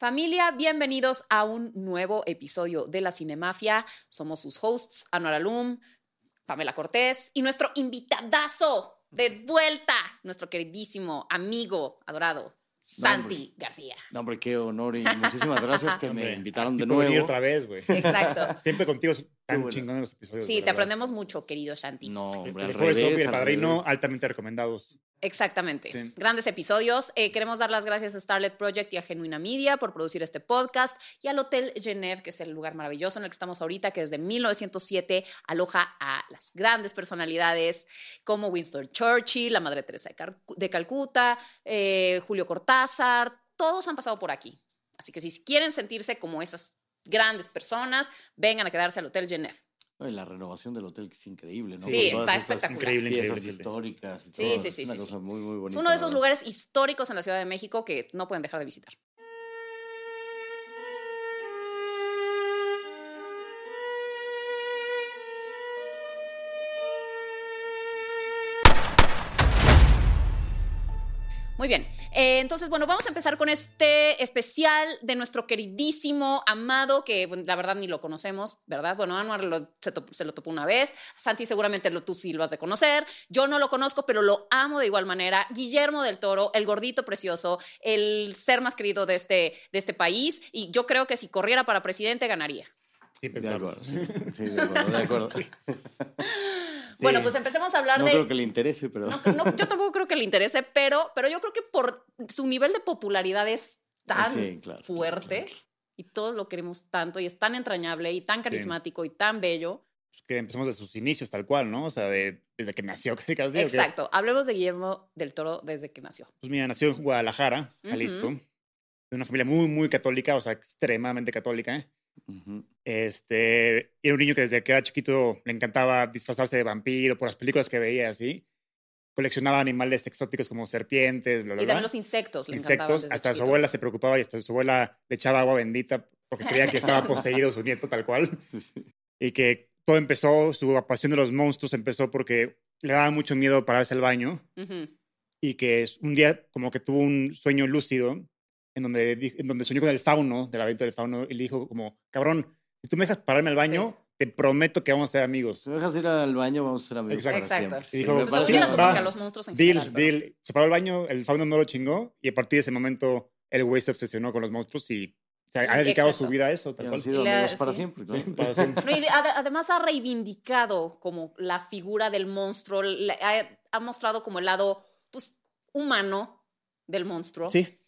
Familia, bienvenidos a un nuevo episodio de La Cinemafia. Somos sus hosts, Anuar Alum, Pamela Cortés y nuestro invitadazo de vuelta, nuestro queridísimo amigo adorado, Santi García. No, hombre, qué honor y muchísimas gracias que me invitaron de nuevo. otra vez, güey. Exacto. Siempre contigo tan bueno. chingón en los episodios. Sí, te verdad. aprendemos mucho, querido Santi. No, hombre, El al Forrest Gump y revés. el padrino, revés. altamente recomendados. Exactamente. Sí. Grandes episodios. Eh, queremos dar las gracias a Starlet Project y a Genuina Media por producir este podcast y al Hotel Genève, que es el lugar maravilloso en el que estamos ahorita, que desde 1907 aloja a las grandes personalidades como Winston Churchill, la Madre Teresa de, Car- de Calcuta, eh, Julio Cortázar. Todos han pasado por aquí. Así que si quieren sentirse como esas grandes personas, vengan a quedarse al Hotel Genève. Y la renovación del hotel que es increíble, ¿no? Sí, Con está espectacular. Increíble, Piezas increíble. históricas. y Sí, todo. sí, Es sí, una sí, cosa sí. muy, muy Es bonita. uno de esos lugares históricos en la Ciudad de México que no pueden dejar de visitar. Muy bien, Eh, entonces, bueno, vamos a empezar con este especial de nuestro queridísimo amado, que la verdad ni lo conocemos, ¿verdad? Bueno, Anuar lo- se, lo topó una vez, Santi seguramente tú sí lo has de conocer, yo no lo conozco, pero lo amo de igual manera. Guillermo del Toro, el gordito precioso, el ser más querido de este, de este país, y yo creo que si corriera para presidente ganaría. Sin De acuerdo, sí. Sí, de acuerdo, de acuerdo. Bueno, pues empecemos a hablar No de... creo que le interese, pero... No, no, yo tampoco creo que le interese, pero, pero yo creo que por su nivel de popularidad es tan Sí, claro, claro, fuerte claro. y todos lo queremos tanto y es tan entrañable y tan carismático y tan bello. Pues que empezamos de sus inicios, tal cual, ¿no? O sea, de- desde que nació, casi casi. Exacto. Hablemos de Guillermo del Toro desde que nació. Pues mira, nació en Guadalajara, Jalisco. De una familia muy, muy católica, o sea, extremadamente católica. ¿eh? Ujú. Este, era un niño que desde que era chiquito le encantaba disfrazarse de vampiro por las películas que veía, así. Coleccionaba animales exóticos como serpientes, bla, bla, Y bla. también los insectos le insectos. Hasta su chiquito. abuela se preocupaba y hasta su abuela le echaba agua bendita porque creía que estaba poseído su nieto tal cual. Y que todo empezó, su pasión de los monstruos empezó porque le daba mucho miedo pararse al baño Ujú. y que un día como que tuvo un sueño lúcido en donde, en donde soñó con el fauno, del laberinto del fauno, y le dijo como, cabrón, si tú me dejas pararme al baño, te prometo que vamos a ser amigos. Si me dejas ir al baño, vamos a ser amigos Exacto. para Exacto. siempre. Y dijo, Pues sí, la parece- cosa va. que a los monstruos en Deal, general. pero- deal. Se paró al baño, el fauno no lo chingó y a partir de ese momento el güey se obsesionó con los monstruos y se ha Sí, dedicado exacto. su vida a eso, Y tal han cual. sido amigos para sí. siempre, ¿no? Para siempre. No, y ade- además ha reivindicado como la figura del monstruo, ha, ha mostrado como el lado pues, humano del monstruo. Sí.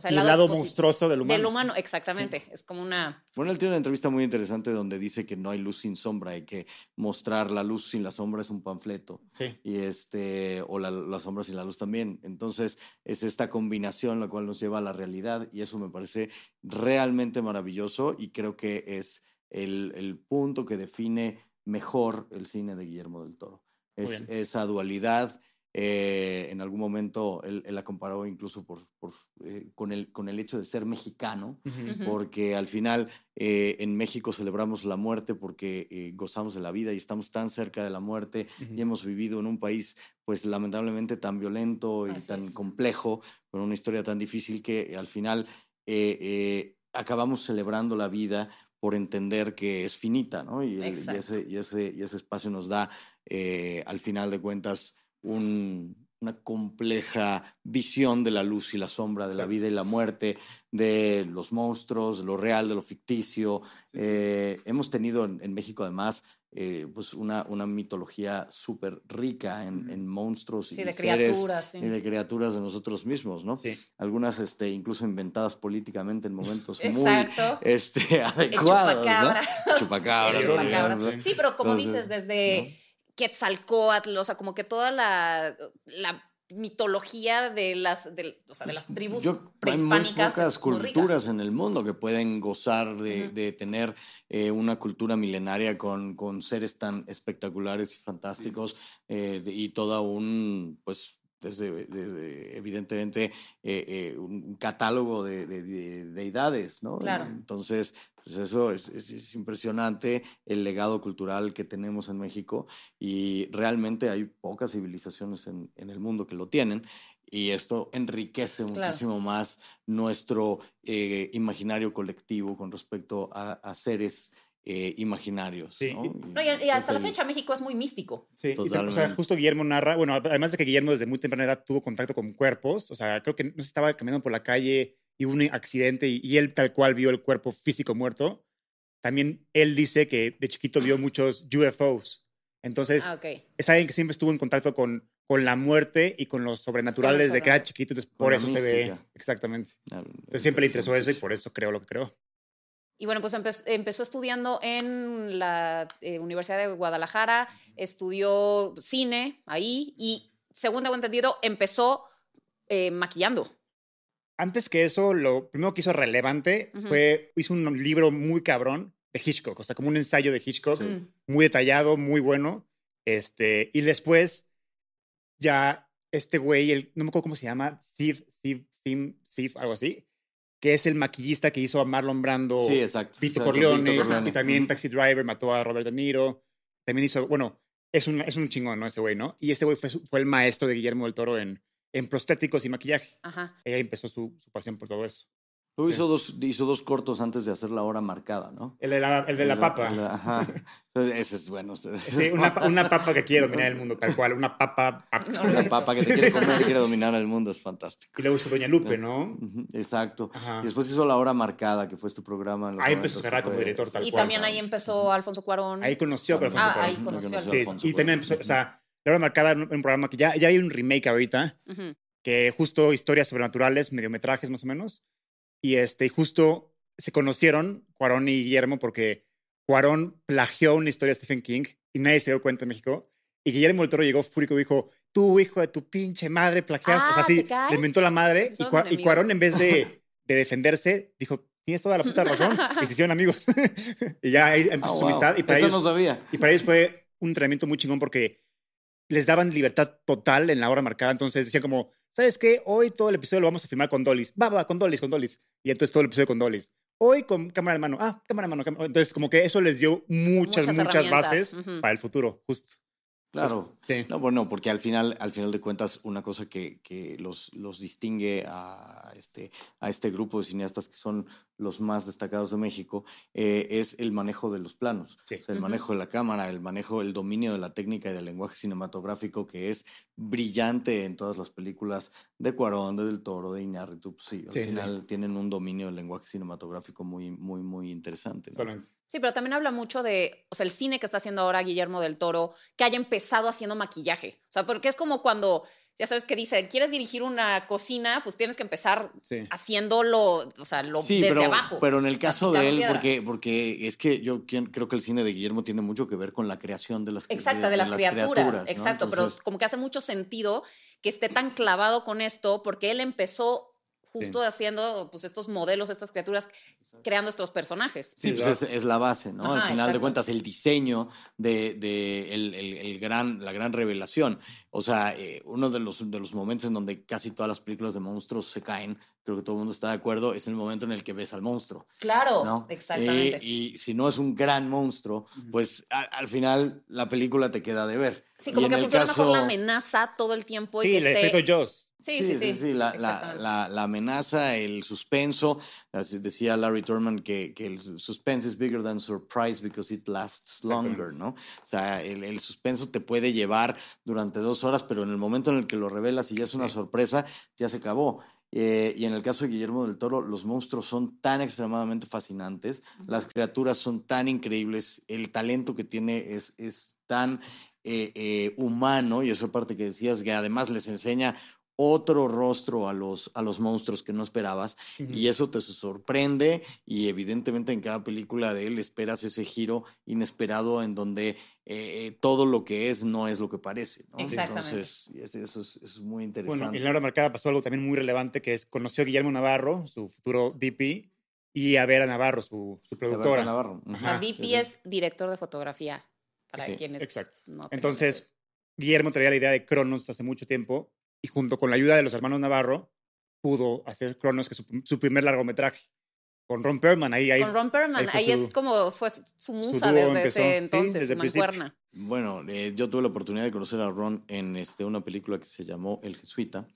O sea, Y el lado monstruoso del humano. Del humano, exactamente. Es como una... Bueno, él tiene una entrevista muy interesante donde dice que no hay luz sin sombra y que mostrar la luz sin la sombra es un panfleto. Sí. Y este, o la, la sombra sin la luz también. Entonces, es esta combinación la cual nos lleva a la realidad y eso me parece realmente maravilloso y creo que es el, el punto que define mejor el cine de Guillermo del Toro. Es, esa dualidad. Eh, en algún momento él, él la comparó incluso por, por, eh, con, el, con el hecho de ser mexicano porque al final eh, en México celebramos la muerte porque eh, gozamos de la vida y estamos tan cerca de la muerte Ujú. y hemos vivido en un país pues lamentablemente tan violento y Así tan es. complejo, con una historia tan difícil que al final eh, eh, acabamos celebrando la vida por entender que es finita, ¿no? Y, el- y Exacto. ese, y, ese, y ese espacio nos da, eh, al final de cuentas, un- una compleja visión de la luz y la sombra, de la vida y la muerte, de los monstruos, de lo real, de lo ficticio. Eh, hemos tenido en, en México, además, eh, pues una, una mitología súper rica en, monstruos Sí, y de seres criaturas. Sí. y de criaturas de nosotros mismos, ¿no? Sí. Algunas este, incluso inventadas políticamente en momentos muy Exacto. este, El adecuados, chupacabra. ¿no? Chupacabras. El. ¿no? Sí, pero como Entonces, dices, desde Quetzalcóatl, o sea, como que toda la, la mitología de las, de, o sea, de las tribus Yo- hay muy prehispánicas. pocas culturas en el mundo que pueden gozar de, tener eh, una cultura milenaria con, con seres tan espectaculares y fantásticos eh, de- y toda un, pues, desde, desde, evidentemente, eh, un catálogo de deidades, ¿no? Claro. Entonces, pues eso es, es- es impresionante el legado cultural que tenemos en México y realmente hay pocas civilizaciones en, en el mundo que lo tienen. y esto enriquece muchísimo más nuestro eh, imaginario colectivo con respecto a, seres eh, imaginarios. ¿no? Y, hasta la fecha México es muy místico. Sí, Totalmente. o sea, justo Guillermo narra, bueno, además de que Guillermo desde muy temprana edad tuvo contacto con cuerpos, o sea, creo que no se estaba caminando por la calle y hubo un accidente y, él tal cual vio el cuerpo físico muerto. También él dice que de chiquito vio muchos UFOs. Entonces, ah, es alguien que siempre estuvo en contacto con, con la muerte y con los sobrenaturales de desde que era chiquito, entonces por eso se ve exactamente. Entonces siempre le interesó eso y por eso creo lo que creo. Y bueno, pues empezó estudiando en la eh, Universidad de Guadalajara, estudió cine ahí y, según tengo entendido, empezó eh, maquillando antes que eso, lo primero que hizo relevante fue, hizo un libro muy cabrón de Hitchcock, o sea, como un ensayo de Hitchcock, muy detallado, muy bueno. Este, y después, ya este güey, el, no me acuerdo cómo se llama, Steve, Steve, Steve, Steve, algo así, que es el maquillista que hizo a Marlon Brando, sí, exacto. Vito, Corleone, y también Taxi Driver mató a Robert De Niro. También hizo, bueno, es un, es un chingón, ¿no? Ese güey, ¿no? Y ese güey fue, fue el maestro de Guillermo del Toro en, en prostéticos y maquillaje. Ajá. Ella empezó su, su pasión por todo eso. Luego hizo, dos, hizo dos cortos antes de hacer la hora marcada, ¿no? El de la, el de la papa. ajá. Ese es bueno. Sí, una, una, papa que quiere dominar el mundo, tal cual. Una papa. una papa que te quiere comer y quiere dominar el mundo, es fantástico. Y luego hizo Doña Lupe, ¿no? Exacto. Y después hizo La Hora Marcada, que fue este programa. ahí empezó a cerrar como director, tal y cual. Y también ahí empezó Alfonso Cuarón. Ahí conoció a Alfonso ah, Cuarón. ahí conoció a Alfonso Sí, y también empezó, o sea, La Hora Marcada, un programa que ya, ya hay un remake ahorita que justo historias sobrenaturales, mediometrajes más o menos. Y este, justo se conocieron Cuarón y Guillermo porque Cuarón plagió una historia de Stephen King y nadie se dio cuenta en México. Y Guillermo del Toro llegó fúrico y dijo, tú, hijo de tu pinche madre, plagiaste. o sea, ah, sí, le inventó la madre. Y, y, Cuarón, en vez de, de, defenderse, dijo, tienes toda la puta razón. y se hicieron amigos. y ya ahí empezó ah, su amistad. Y para Eso ellos, no sabía. Y para ellos fue un entrenamiento muy chingón porque les daban libertad total en la hora marcada. Entonces decían como, ¿sabes qué? Hoy todo el episodio lo vamos a filmar con Dollys. Va, va, con Dollys, con Dollys. Y entonces todo el episodio con Dollys. Hoy con cámara de mano. Ah, cámara de mano. Entonces como que eso les dio muchas, muchas, bases para el futuro, justo. Claro. Sí. No, bueno, porque al final, al final de cuentas, una cosa que, que los, los distingue a este, a este grupo de cineastas que son los más destacados de México eh, es el manejo de los planos. el manejo de la cámara, el manejo, el dominio de la técnica y del lenguaje cinematográfico que es brillante en todas las películas de Cuarón, de Del Toro, de Iñárritu. Pues sí, al final tienen un dominio del lenguaje cinematográfico muy, muy, muy interesante. Sí, pero también habla mucho de, o sea, el cine que está haciendo ahora Guillermo del Toro, que haya empezado haciendo maquillaje. O sea, porque es como cuando ya sabes que dice, ¿quieres dirigir una cocina? Pues tienes que empezar haciéndolo, o sea, lo, sí, desde pero, abajo. Pero en el caso de él, porque, porque es que yo creo que el cine de Guillermo tiene mucho que ver con la creación de las, Exacto, de, las, criaturas. Exacto, pero como que hace mucho sentido que esté tan clavado con esto, porque él empezó justo haciendo pues estos modelos, estas criaturas, creando estos personajes. Sí, pues es, la base, ¿no? Al final de cuentas, el diseño de, de el, el, gran, la gran revelación. O sea, eh, uno de los, de los momentos en donde casi todas las películas de monstruos se caen, creo que todo el mundo está de acuerdo, es el momento en el que ves al monstruo. Claro, exactamente. Eh, y si no es un gran monstruo, pues al final la película te queda de ver. Sí, como que funciona mejor la amenaza todo el tiempo. Sí, el efecto Joss. Sí, sí, sí. sí, La, la, la, amenaza, el suspenso. Decía Larry Turman que, que, el suspense es bigger than surprise because it lasts longer, ¿no? O sea, el, el, suspenso te puede llevar durante dos horas, pero en el momento en el que lo revelas y ya es una sorpresa, ya se acabó. Eh, y en el caso de Guillermo del Toro, los monstruos son tan extremadamente fascinantes, las criaturas son tan increíbles, el talento que tiene es, es tan eh, eh, humano, y eso parte que decías, que además les enseña otro rostro a los, a los monstruos que no esperabas y eso te sorprende y evidentemente en cada película de él esperas ese giro inesperado en donde eh, todo lo que es no es lo que parece. Entonces, eso es, muy interesante. Bueno, en la hora marcada pasó algo también muy relevante que es conoció a Guillermo Navarro, su futuro DP, y a Vera Navarro, su, su productora. Navarro. DP es director de fotografía, para quienes Exacto. Entonces, Guillermo traía la idea de Cronos hace mucho tiempo y junto con la ayuda de los hermanos Navarro pudo hacer Cronos, que es su, primer largometraje. Con Ron Perlman, ahí, ahí Con Ron Perlman, ahí, es como fue su musa desde ese entonces, sí, desde Bueno, eh, yo tuve la oportunidad de conocer a Ron en este, una película que se llamó El Jesuita,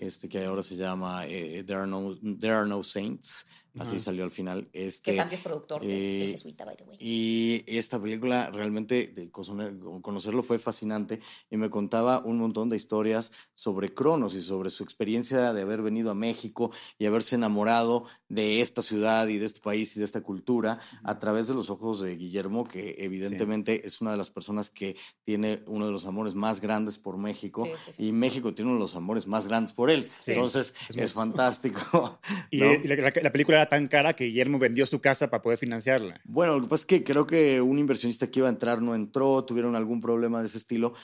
este, que ahora se llama eh, There, Are no, There Are No Saints. Así salió al final. Este, que Santi es productor de, eh, Jesuita, by the way. Y esta película realmente, de conocerlo fue fascinante y me contaba un montón de historias sobre Cronos y sobre su experiencia de haber venido a México y haberse enamorado de esta ciudad y de este país y de esta cultura a través de los ojos de Guillermo, que evidentemente es una de las personas que tiene uno de los amores más grandes por México y México tiene uno de los amores más grandes por él. Entonces es, fantástico. y la, la película tan cara que Guillermo vendió su casa para poder financiarla. Bueno, lo que pasa es que creo que un inversionista que iba a entrar no entró, tuvieron algún problema de ese estilo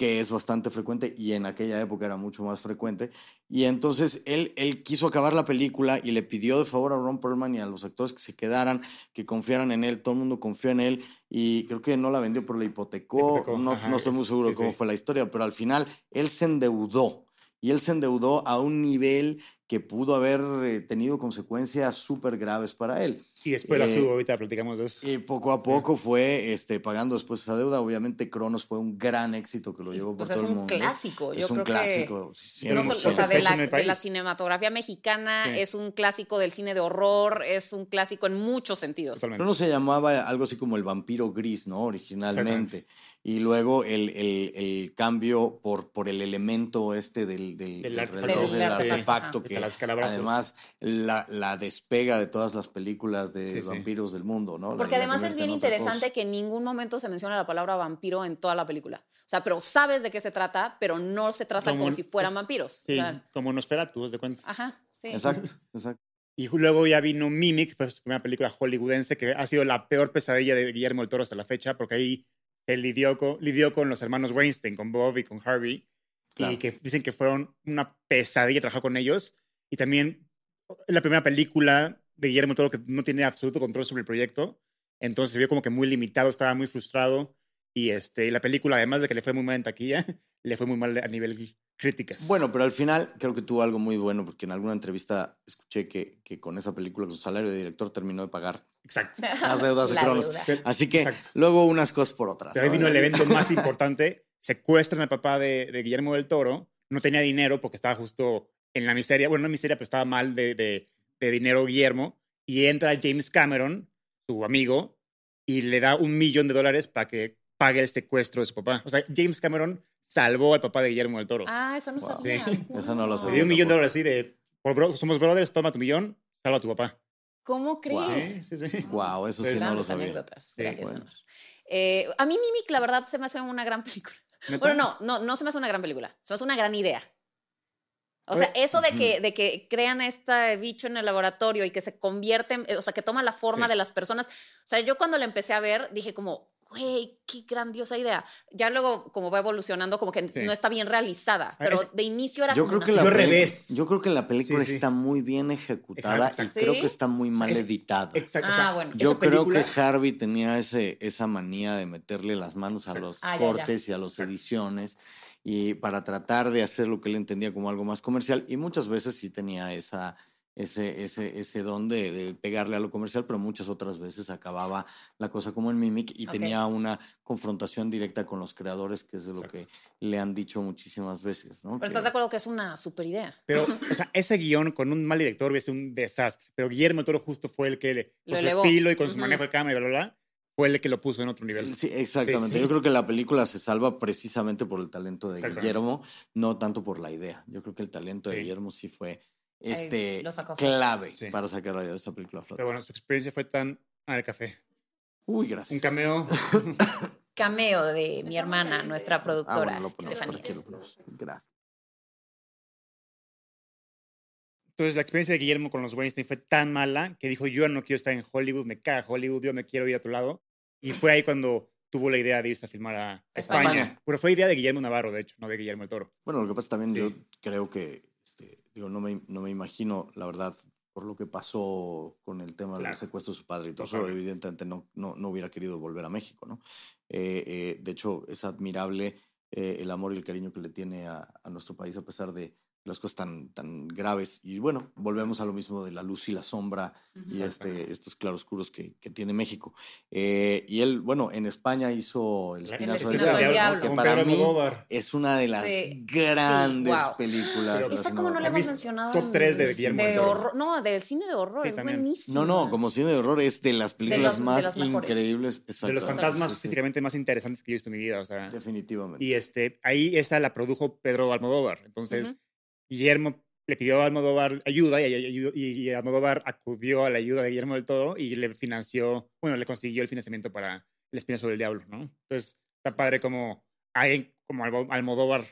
que es bastante frecuente y en aquella época era mucho más frecuente. Y entonces él, él quiso acabar la película y le pidió de favor a Ron Perlman y a los actores que se quedaran, que confiaran en él. Todo el mundo confió en él y creo que no la vendió, pero la hipotecó. no, no, estoy muy seguro de cómo fue la historia, pero al final él se endeudó y él se endeudó a un nivel que pudo haber eh, tenido consecuencias súper graves para él. Y después la eh, subo, ahorita platicamos de eso. Y poco a poco fue este, pagando después esa deuda. Obviamente Cronos fue un gran éxito que lo llevó por todo el mundo. Es un clásico. Es un clásico. no o sea, de la, cinematografía mexicana, es un clásico del cine de horror, es un clásico en muchos sentidos. Cronos se llamaba algo así como el vampiro gris, ¿no? Originalmente y luego el, el, el, cambio por, por el elemento este del, del, del, artefacto, que además la, la, despega de todas las películas de vampiros del mundo, ¿no? Porque además es bien interesante que en ningún momento se menciona la palabra vampiro en toda la película. O sea, pero sabes de qué se trata, pero no se trata como, si fueran vampiros. Sí, como Nosferatu, ¿de cuenta? Ajá, sí. Exacto, exacto. Y luego ya vino Mimic, fue su primera película hollywoodense, que ha sido la peor pesadilla de Guillermo del Toro hasta la fecha, porque ahí él lidió con, lidió con los hermanos Weinstein, con Bob y con Harvey, y que dicen que fueron una pesadilla trabajar con ellos. Y también la primera película de Guillermo Toro que no tiene absoluto control sobre el proyecto. Entonces se vio como que muy limitado, estaba muy frustrado. Y este, la película, además de que le fue muy mal en taquilla, le fue muy mal a nivel críticas. Bueno, pero al final creo que tuvo algo muy bueno, porque en alguna entrevista escuché que, que con esa película, con su salario de director, terminó de pagar Exacto. las deudas de Cronos. Así que luego unas cosas por otras. Pero ahí vino el evento más importante. Secuestran al papá de, de, Guillermo del Toro. No tenía dinero porque estaba justo en la miseria. Bueno, no miseria, pero estaba mal de, de, de dinero Guillermo. Y entra James Cameron, su amigo, y le da un millón de dólares para que pague el secuestro de su papá. O sea, James Cameron salvó al papá de Guillermo del Toro. Ah, eso no sabía. Sí. Eso no lo sabía. Le dio un millón de dólares así de, somos brothers, toma tu millón, salva a tu papá. ¿Cómo crees? Sí, sí, sí. Wow, eso sí no lo sabía. Anécdotas. Gracias, bueno. eh, a mí Mimic, la verdad, se me hace una gran película. Bueno, no, no, no se me hace una gran película. Se me hace una gran idea. O sea, eso de que, de que crean este bicho en el laboratorio y que se convierten, o sea, que toma la forma de las personas. O sea, yo cuando la empecé a ver, dije como, güey, qué grandiosa idea. Ya luego, como va evolucionando, como que no está bien realizada, ah, pero de inicio era yo como creo que la revés. Yo creo que la película está muy bien ejecutada y creo que está muy mal editada. Exacto. Ah, bueno. Yo creo que Harvey tenía ese, esa manía de meterle las manos a los ah, cortes y a las ediciones y para tratar de hacer lo que él entendía como algo más comercial y muchas veces sí tenía esa ese, ese, ese don de, pegarle a lo comercial, pero muchas otras veces acababa la cosa como en Mimic y tenía una confrontación directa con los creadores, que es de lo que le han dicho muchísimas veces. ¿no? Pero estás de acuerdo que es una super idea. Pero, o sea, ese guion con un mal director es un desastre, pero Guillermo el Toro justo fue el que, con su estilo y con su manejo de cámara y bla, bla, bla, fue el que lo puso en otro nivel. Sí, exactamente. Yo creo que la película se salva precisamente por el talento de Guillermo, no tanto por la idea. Yo creo que el talento de Guillermo sí fue este, clave para sacar de esa película Pero bueno, su experiencia fue tan al café. Uy, gracias. Un cameo. cameo de mi hermana, nuestra ah, productora. Ah, Gracias. Entonces, la experiencia de Guillermo con los Weinstein fue tan mala que dijo: Yo no quiero estar en Hollywood, me caga Hollywood, yo me quiero ir a otro lado. Y fue ahí cuando tuvo la idea de irse a filmar a España. Pero fue idea de Guillermo Navarro, de hecho, no de Guillermo el Toro. Bueno, lo que pasa también, yo creo que Digo, no me, no me imagino, la verdad, por lo que pasó con el tema del secuestro de su padre y todo eso, evidentemente no, no, no, hubiera querido volver a México, ¿no? Eh, eh, de hecho, es admirable eh, el amor y el cariño que le tiene a, a, nuestro país a pesar de, las cosas tan, tan graves. Y bueno, volvemos a lo mismo de la luz y la sombra y este, estos claroscuros que, que tiene México. Eh, y él, bueno, en España hizo El Espinazo, El del Espinazo del Diablo, Diablo. que Con para Pedro mí Almodóvar. es una de las Sí, grandes sí, wow. películas. Pero- de la Esa como no le hemos mencionado. top en- tres de Guillermo del de Toro. horror. No, del cine de horror. Sí, es también. buenísimo. No, no, como cine de horror es de las películas los- de más increíbles. De los fantasmas Sí, sí, físicamente más interesantes que yo he visto en mi vida. O sea, Definitivamente. y este, ahí esa la produjo Pedro Almodóvar. Entonces. Guillermo le pidió a Almodóvar ayuda y, y- y Almodóvar acudió a la ayuda de Guillermo del Toro y le financió, bueno, le consiguió el financiamiento para El Espinazo del Diablo, ¿no? Entonces, está padre como alguien como Almo- Almodóvar,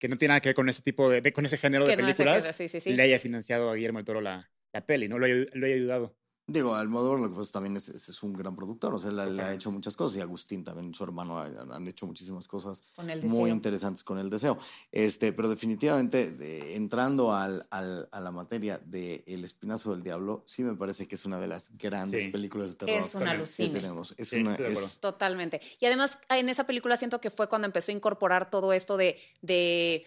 que no tiene nada que ver con ese tipo de, de- con ese género de Que no películas, ese- sí, sí, sí. le haya financiado a Guillermo del Toro la, la peli, ¿no? Lo, lo haya ayudado. Digo, Almodóvar lo que pasa también es, es- es un gran productor, o sea, él, le ha hecho muchas cosas y Agustín también, su hermano, han, han hecho muchísimas cosas muy interesantes con el deseo. Este, pero definitivamente, entrando al, al- a la materia de El Espinazo del Diablo, sí me parece que es una de las grandes Sí. películas de terror Es una que tenemos. Es Sí, una, es-. Totalmente. Y además, en esa película siento que fue cuando empezó a incorporar todo esto de. de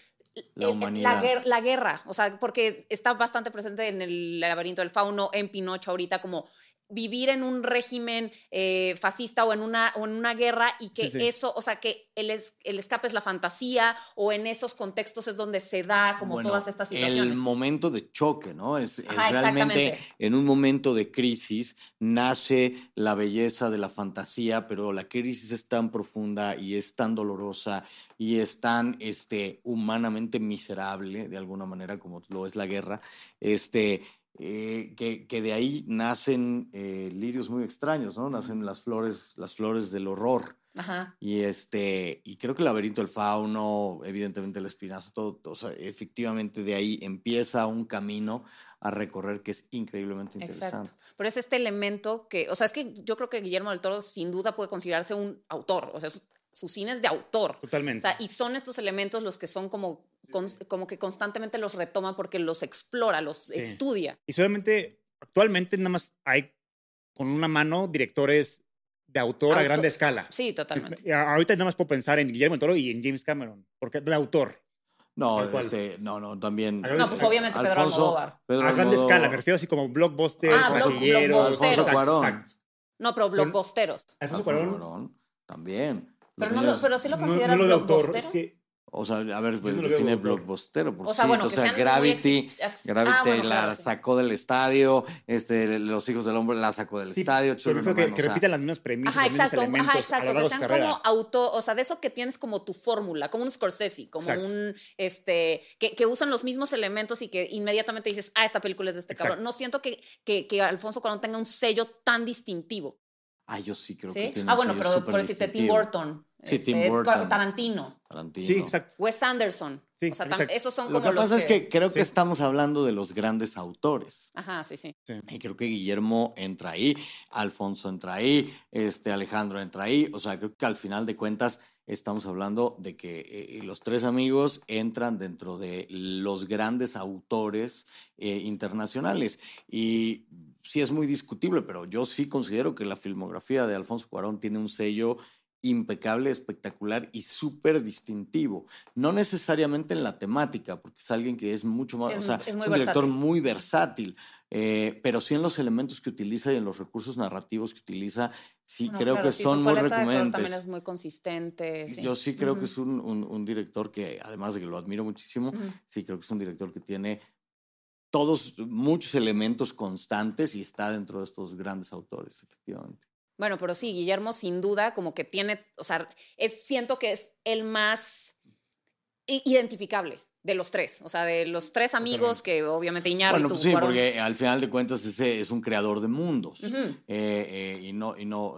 La el- humanidad. guer- la guerra, o sea, porque está bastante presente en el laberinto del fauno, en Pinocho ahorita, como vivir en un régimen eh, fascista o en, una, o en una guerra y que Sí, sí. eso, o sea, que el, es- el escape es la fantasía o en esos contextos es donde se da como Bueno, todas estas El situaciones. momento de choque, ¿no? Es, es realmente en un momento de crisis nace la belleza de la fantasía, pero la crisis es tan profunda y es tan dolorosa y es tan este, humanamente miserable, de alguna manera, como lo es la guerra, este, eh, que, que de ahí nacen eh, lirios muy extraños, ¿no? Nacen las flores, las flores del horror. Ajá. Y este, y creo que el laberinto del fauno, evidentemente el espinazo, todo, todo, o sea, efectivamente de ahí empieza un camino a recorrer que es increíblemente interesante. Exacto. Pero es este elemento que, o sea, es que yo creo que Guillermo del Toro sin duda puede considerarse un autor, o sea, su, su cine es de autor. O Totalmente. sea, y son estos elementos los que son como, cons- como que constantemente los retoma porque los explora, los estudia. Y solamente, actualmente nada más hay con una mano directores de autor a Autor- grande escala. Sí, totalmente. Y a- Ahorita nada más puedo pensar en Guillermo del Toro y en James Cameron, porque de autor. No, este, no, no, también. A No, pues a- obviamente Pedro Alfonso- Almodóvar. Pedro a grande escala, me refiero así como blockbusters, Ah, blockbusteros. Alfonso Cuarón. Exacto. No, pero blockbusteros. Alfonso Cuarón. También. Pero, no pero sí lo no- consideras no lo de autor, es que O sea, a ver, pues, no lo veo define blockbustero. porque O sea, sí, bueno, o que sea, Gravity, Gravity Ah, bueno, la claro, sí. sacó del estadio, este, Los Hijos del Hombre la sacó del sí, estadio, of que, que o sea, repitan las mismas premisas, Ajá, los mismos exacto, elementos ajá, a exacto, lo que sean como auto, o sea, de eso que tienes como tu fórmula, como un Scorsese, como Exacto. un, este, que, que usan los mismos elementos y que inmediatamente dices, ah, esta película es de este Exacto. cabrón. No siento que, que, que Alfonso Cuarón tenga un sello tan distintivo, Ah, yo sí creo ¿sí? que tiene Ah, bueno, pero por decirte Tim. Burton, Sí, Tim este, Burton. Tarantino, Tarantino. Sí, exacto. Wes Anderson. Sí, o sea, exacto. esos son Lo como que los pasa es que creo que estamos hablando de los grandes autores. Ajá, sí, sí. Y creo que Guillermo entra ahí, Alfonso entra ahí, este Alejandro entra ahí. O sea, creo que al final de cuentas estamos hablando de que eh, los tres amigos entran dentro de los grandes autores eh, internacionales. Y sí es muy discutible, pero yo sí considero que la filmografía de Alfonso Cuarón tiene un sello impecable, espectacular y súper distintivo. No necesariamente en la temática, porque es alguien que es mucho más, Sí, o sea, es un director muy versátil, eh, pero sí en los elementos que utiliza y en los recursos narrativos que utiliza, sí Bueno, creo claro, que sí, son muy recurrentes. también es muy consistente. sí. Yo sí creo que es un, un- un director que, además de que lo admiro muchísimo, sí creo que es un director que tiene todos, muchos elementos constantes y está dentro de estos grandes autores, efectivamente. Bueno, pero sí, Guillermo sin duda como que tiene, o sea, es, siento que es el más identificable de los tres, o sea, de los tres amigos que obviamente Iñárritu, Bueno, pues sí, porque al final de cuentas ese es un creador de mundos. Eh, eh, y no, y no,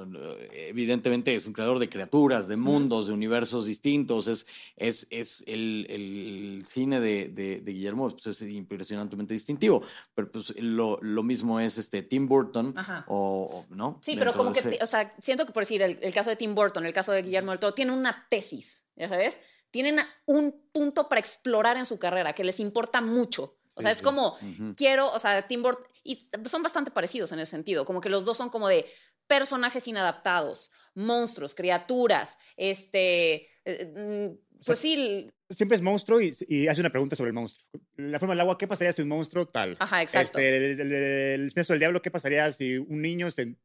evidentemente es un creador de criaturas, de mundos, de universos distintos. Es, es, es el, el cine de, de- de Guillermo pues, es impresionantemente distintivo. Pero pues lo, lo mismo es este Tim Burton, o, o- ¿no? Sí, pero como que, ese- o sea, siento que por decir el, el caso de Tim Burton, el caso de Guillermo del Toro, tiene una tesis, ¿ya sabes? Tienen un punto para explorar en su carrera que les importa mucho. O Sí, sea, es sí. como, quiero, o sea, Tim Burton, y son bastante parecidos en ese sentido, como que los dos son como de personajes inadaptados, monstruos, criaturas, este, eh, mm, pues sí. Siempre es monstruo y, y, hace una pregunta sobre el monstruo. La forma del agua, ¿qué pasaría si un monstruo tal? Ajá, exacto. Este, el, el, el, del diablo, ¿qué pasaría si un niño se...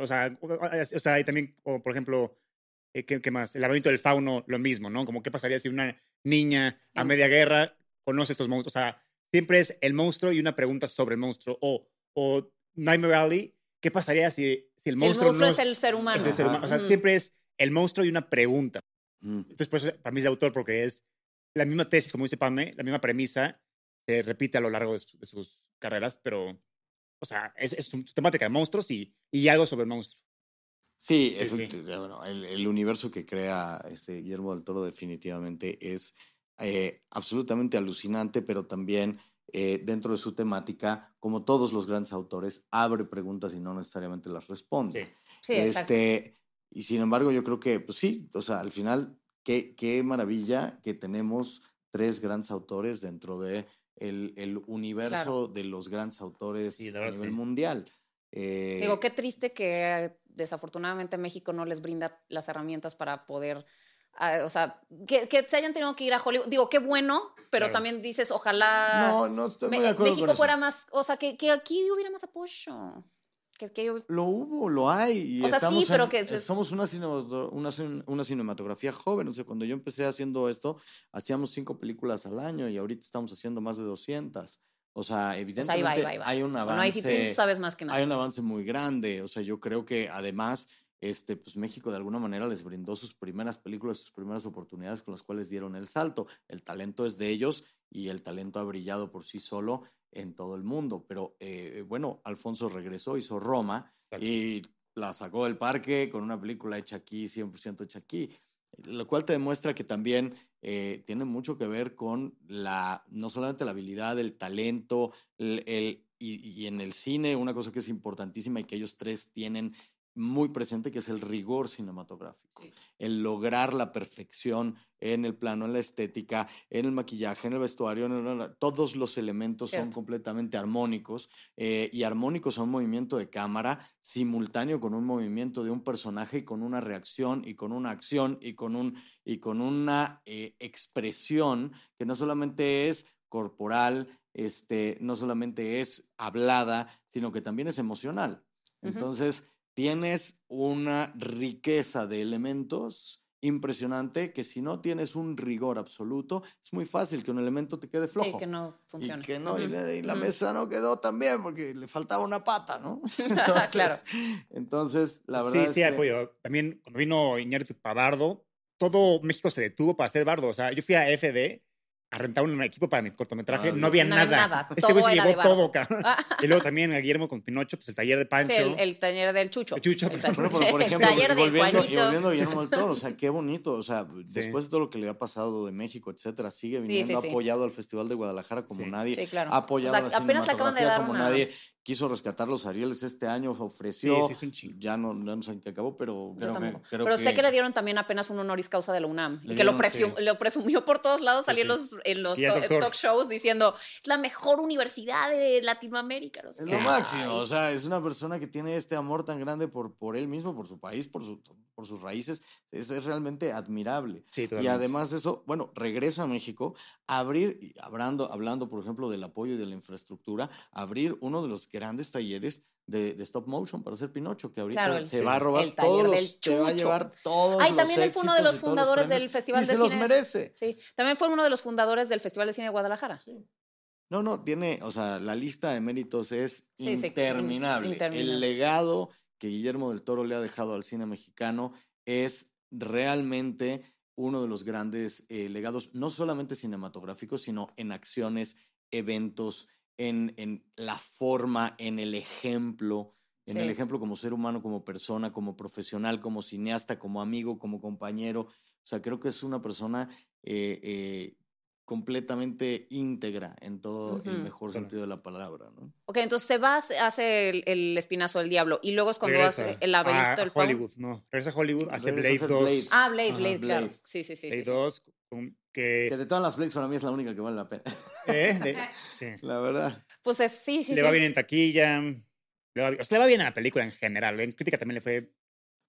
O sea, o sea y también, por ejemplo, eh, ¿qué, ¿qué, más? El laberinto del fauno, lo mismo, ¿no? Como qué pasaría si una niña a media guerra conoce estos monstruos. O sea, siempre es el monstruo y una pregunta sobre el monstruo. O, o Nightmare Alley, ¿qué pasaría si, si el monstruo, si el monstruo no es el ser humano? Es el ser humano. O sea, mm. siempre es el monstruo y una pregunta. Mm. Entonces, por eso, para mí es de autor, porque es la misma tesis, como dice Pame, la misma premisa, se repite a lo largo de, su, de sus carreras, pero, o sea, es, es su temática de monstruos y, y algo sobre el monstruo. Sí, sí, sí. Bueno, el, el, universo que crea este Guillermo del Toro definitivamente es eh, absolutamente alucinante, pero también eh, dentro de su temática, como todos los grandes autores, abre preguntas y no necesariamente las responde. Sí, sí este, y sin embargo, yo creo que, pues sí, o sea, al final, qué, qué maravilla que tenemos tres grandes autores dentro de el, el universo claro. de los grandes autores sí, a nivel mundial. Eh, Digo, qué triste que desafortunadamente México no les brinda las herramientas para poder Uh, o sea, que, que, se hayan tenido que ir a Hollywood. Digo, qué bueno, pero claro. también dices, ojalá. No, no estoy muy de acuerdo. México con fuera eso. más. O sea, que, que, aquí hubiera más apoyo. Que, que... Lo hubo, lo hay. Y o sea, estamos sí, pero en, que. Somos una, una, una, cinematografía joven. O sea, cuando yo empecé haciendo esto, hacíamos cinco películas al año y ahorita estamos haciendo más de 200. O sea, evidentemente o sea, ahí va, ahí va, ahí va. hay un avance. Ahí sí tú sabes más que nada. Hay un avance muy grande. O sea, yo creo que además este, pues México de alguna manera les brindó sus primeras películas, sus primeras oportunidades con las cuales dieron el salto. El talento es de ellos y el talento ha brillado por sí solo en todo el mundo. Pero eh, bueno, Alfonso regresó, hizo Roma Exacto. y la sacó del parque con una película hecha aquí, 100% hecha aquí. Lo cual te demuestra que también eh, tiene mucho que ver con la, no solamente la habilidad, el talento, el, y, en el cine, una cosa que es importantísima y que ellos tres tienen muy presente, que es el rigor cinematográfico. El lograr la perfección en el plano, en la estética, en el maquillaje, en el vestuario, en el, todos los elementos Cierto. son completamente armónicos eh, y armónicos a un movimiento de cámara simultáneo con un movimiento de un personaje y con una reacción y con una acción y con, un, y con una eh, expresión que no solamente es corporal, este, no solamente es hablada, sino que también es emocional. Uh -huh. Entonces, tienes una riqueza de elementos impresionante que si no tienes un rigor absoluto, es muy fácil que un elemento te quede flojo. Sí, que no funcione. Y que no, uh -huh. y, la, y la uh -huh. mesa no quedó tan bien porque le faltaba una pata, ¿no? Entonces, claro. entonces la verdad Sí, es sí, que... apoyo. También cuando vino Iñárritu Pavardo, todo México se detuvo para hacer bardo. O sea, yo fui a FD a rentar un equipo para mi cortometraje, ah, no había no nada. nada. Este güey se llevó todo acá. y luego también a Guillermo con Pinocho, pues el taller de Pancho. Sí, el, el, taller del Chucho. El Chucho. El bueno, pero por ejemplo, y volviendo, y volviendo a Guillermo del Toro, o sea, qué bonito. O sea, sí. después de todo lo que le ha pasado de México, etcétera, sigue viniendo sí, sí, apoyado al Festival de Guadalajara como nadie. Sí, claro. Ha apoyado o sea, a la apenas le acaban de dar como una... nadie quiso rescatar los Arieles este año, ofreció. Sí, sí, es un ya no, no sé en qué acabó, pero. Que, pero sé que le dieron también apenas un honoris causa de la UNAM. y que dieron, lo, presum, lo, presumió por todos lados, salía en los, en los to talk shows diciendo es la mejor universidad de Latinoamérica. No sé es lo máximo. O sea, es una persona que tiene este amor tan grande por, por él mismo, por su país, por, su, por sus raíces. Es, es realmente admirable. Sí, y además de eso, bueno, regresa a México abrir, hablando, hablando, por ejemplo, del apoyo y de la infraestructura, abrir uno de los grandes talleres de, de, stop motion para hacer Pinocho, que ahorita claro, el, se va a robar el todos los, del se va a llevar todos Ay, también él fue uno de los fundadores los del Festival y de se Cine. los merece. Sí, también fue uno de los fundadores del Festival de Cine de Guadalajara. Sí. No, no, tiene, o sea, la lista de méritos es sí, interminable. Sí, interminable. El legado que Guillermo del Toro le ha dejado al cine mexicano es realmente uno de los grandes eh, legados, no solamente cinematográficos, sino en acciones, eventos, en, en la forma, en el ejemplo, en sí. el ejemplo como ser humano, como persona, como profesional, como cineasta, como amigo, como compañero. O sea, creo que es una persona eh, eh, completamente íntegra en todo uh -huh. el mejor sentido de la palabra, ¿no? Ok, entonces se va, hace el, el espinazo del diablo y luego es cuando regresa hace el laberinto del Hollywood, no. Regresa a Hollywood, hace Blade 2. Blade. Ah, Blade, Ajá, Blade, Blade. claro. Sí, sí, sí. Blade sí, 2, que... que... de todas las Blades para mí es la única que vale la pena. ¿Eh? De... sí. La verdad. Pues es, sí, sí. Le sí. va bien en taquilla. Le va, o sea, le va bien a la película en general. En crítica también le fue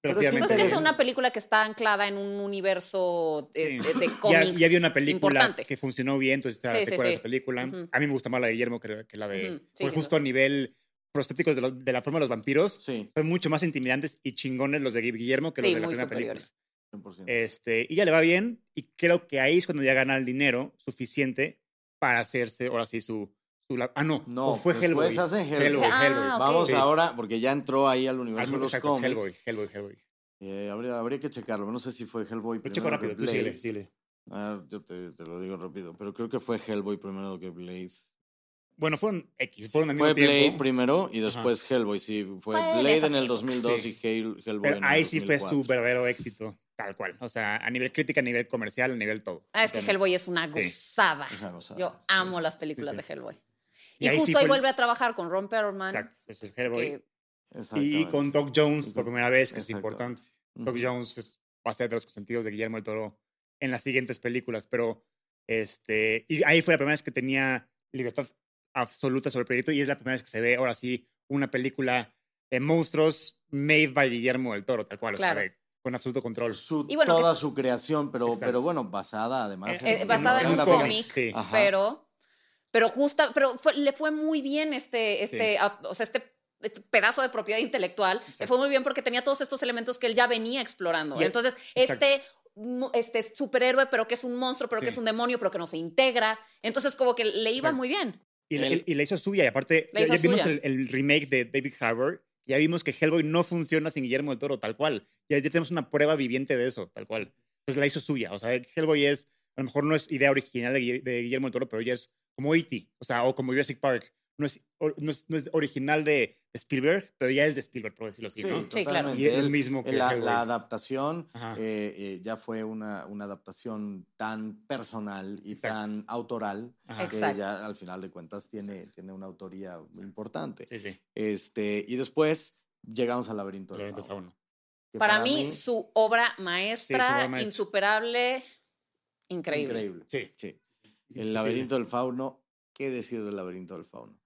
relativamente Pues que es bien. una película que está anclada en un universo de, Sí. de- de Ya, cómics ya había una película importante. que funcionó bien, entonces está Sí, la sí, secuela de sí. esa película. A mí me gusta más la de Guillermo que, que la de... Sin justo a nivel prostéticos de, lo- de la forma de los vampiros, Sí, son mucho más intimidantes y chingones los de Guillermo que los Sí, de la muy primera superiores. película. 100%. Este, y ya le va bien y creo que ahí es cuando ya gana el dinero suficiente para hacerse ahora sí su... su ah, no, no, o fue después Hellboy. hace Hellboy. Hellboy, Ah, Hellboy. ok. Vamos Sí. ahora, porque ya entró ahí al universo de Al- los exacto, cómics. Hellboy, Hellboy, Hellboy. Eh, habría, habría que checarlo. No sé si fue Hellboy Lo checo rápido, tú síguele, síguele. Ah, yo te, te lo digo rápido, pero creo que fue Hellboy primero que Blade. Bueno, fueron X, fueron al mismo Fue Blade tiempo. primero y después Hellboy, sí. Fue, Fue Blade en el épocas. 2002 Sí. y Hell- Hellboy Pero en el ahí sí fue 2004. su verdadero éxito, tal cual. O sea, a nivel crítica, a nivel comercial, a nivel todo. Ah, es que Hellboy es una Sí. gozada. Es una gozada, Yo sí, amo sí, las películas sí, sí. de Hellboy. Y Y, ahí sí justo ahí fue el- vuelve a trabajar con Ron Perlman. Exacto, es el Hellboy. que- Y con Doc Jones por primera vez, que es importante. Doc. Jones es- va a ser de los consentidos de Guillermo del Toro en las siguientes películas, pero este, y ahí fue la primera vez que tenía libertad absoluta sobre el proyecto y es la primera vez que se ve ahora sí una película de monstruos made by Guillermo del Toro, tal cual, o sea, Claro. de- con absoluto control. Su- Y bueno, toda que- su creación, pero, Exacto. pero bueno, basada además Eh, eh, basada en un gráfica. cómic, Sí. Pero, pero justa, pero fue- le fue muy bien este, este, a- o sea, este, este pedazo de propiedad intelectual. Le Exacto. fue muy bien porque tenía todos estos elementos que él ya venía explorando. Y- Entonces, exacto. este este superhéroe, pero que es un monstruo, pero que Sí. es un demonio, pero que no se integra. Entonces, como que le iba Exacto. muy bien. Y, Él- y- la hizo suya, y aparte, ya, ya vimos el, el remake de David Harbour, ya vimos que Hellboy no funciona sin Guillermo del Toro, tal cual. Ya, ya tenemos una prueba viviente de eso, tal cual. Entonces la hizo suya. O sea, Hellboy es, a lo mejor no es idea original de, de Guillermo del Toro, pero ya es como E.T., o sea, o como Jurassic Park. No es, no es, no es original de Spielberg, pero ya es de Spielberg, por decirlo así, Sí, ¿no? Sí, claro. totalmente. Y es el Él- mismo que la, la adaptación eh, eh, ya fue una, una adaptación tan personal y Exacto. tan autoral Ajá. que Exacto. ya al final de cuentas tiene, tiene una autoría importante. Sí, sí. Este, y después llegamos al laberinto laberinto fauno. fauno. Para, mí, su obra maestra, obra maestra. insuperable, increíble. increíble. Sí. Sí. El laberinto del fauno, ¿qué decir del laberinto del fauno?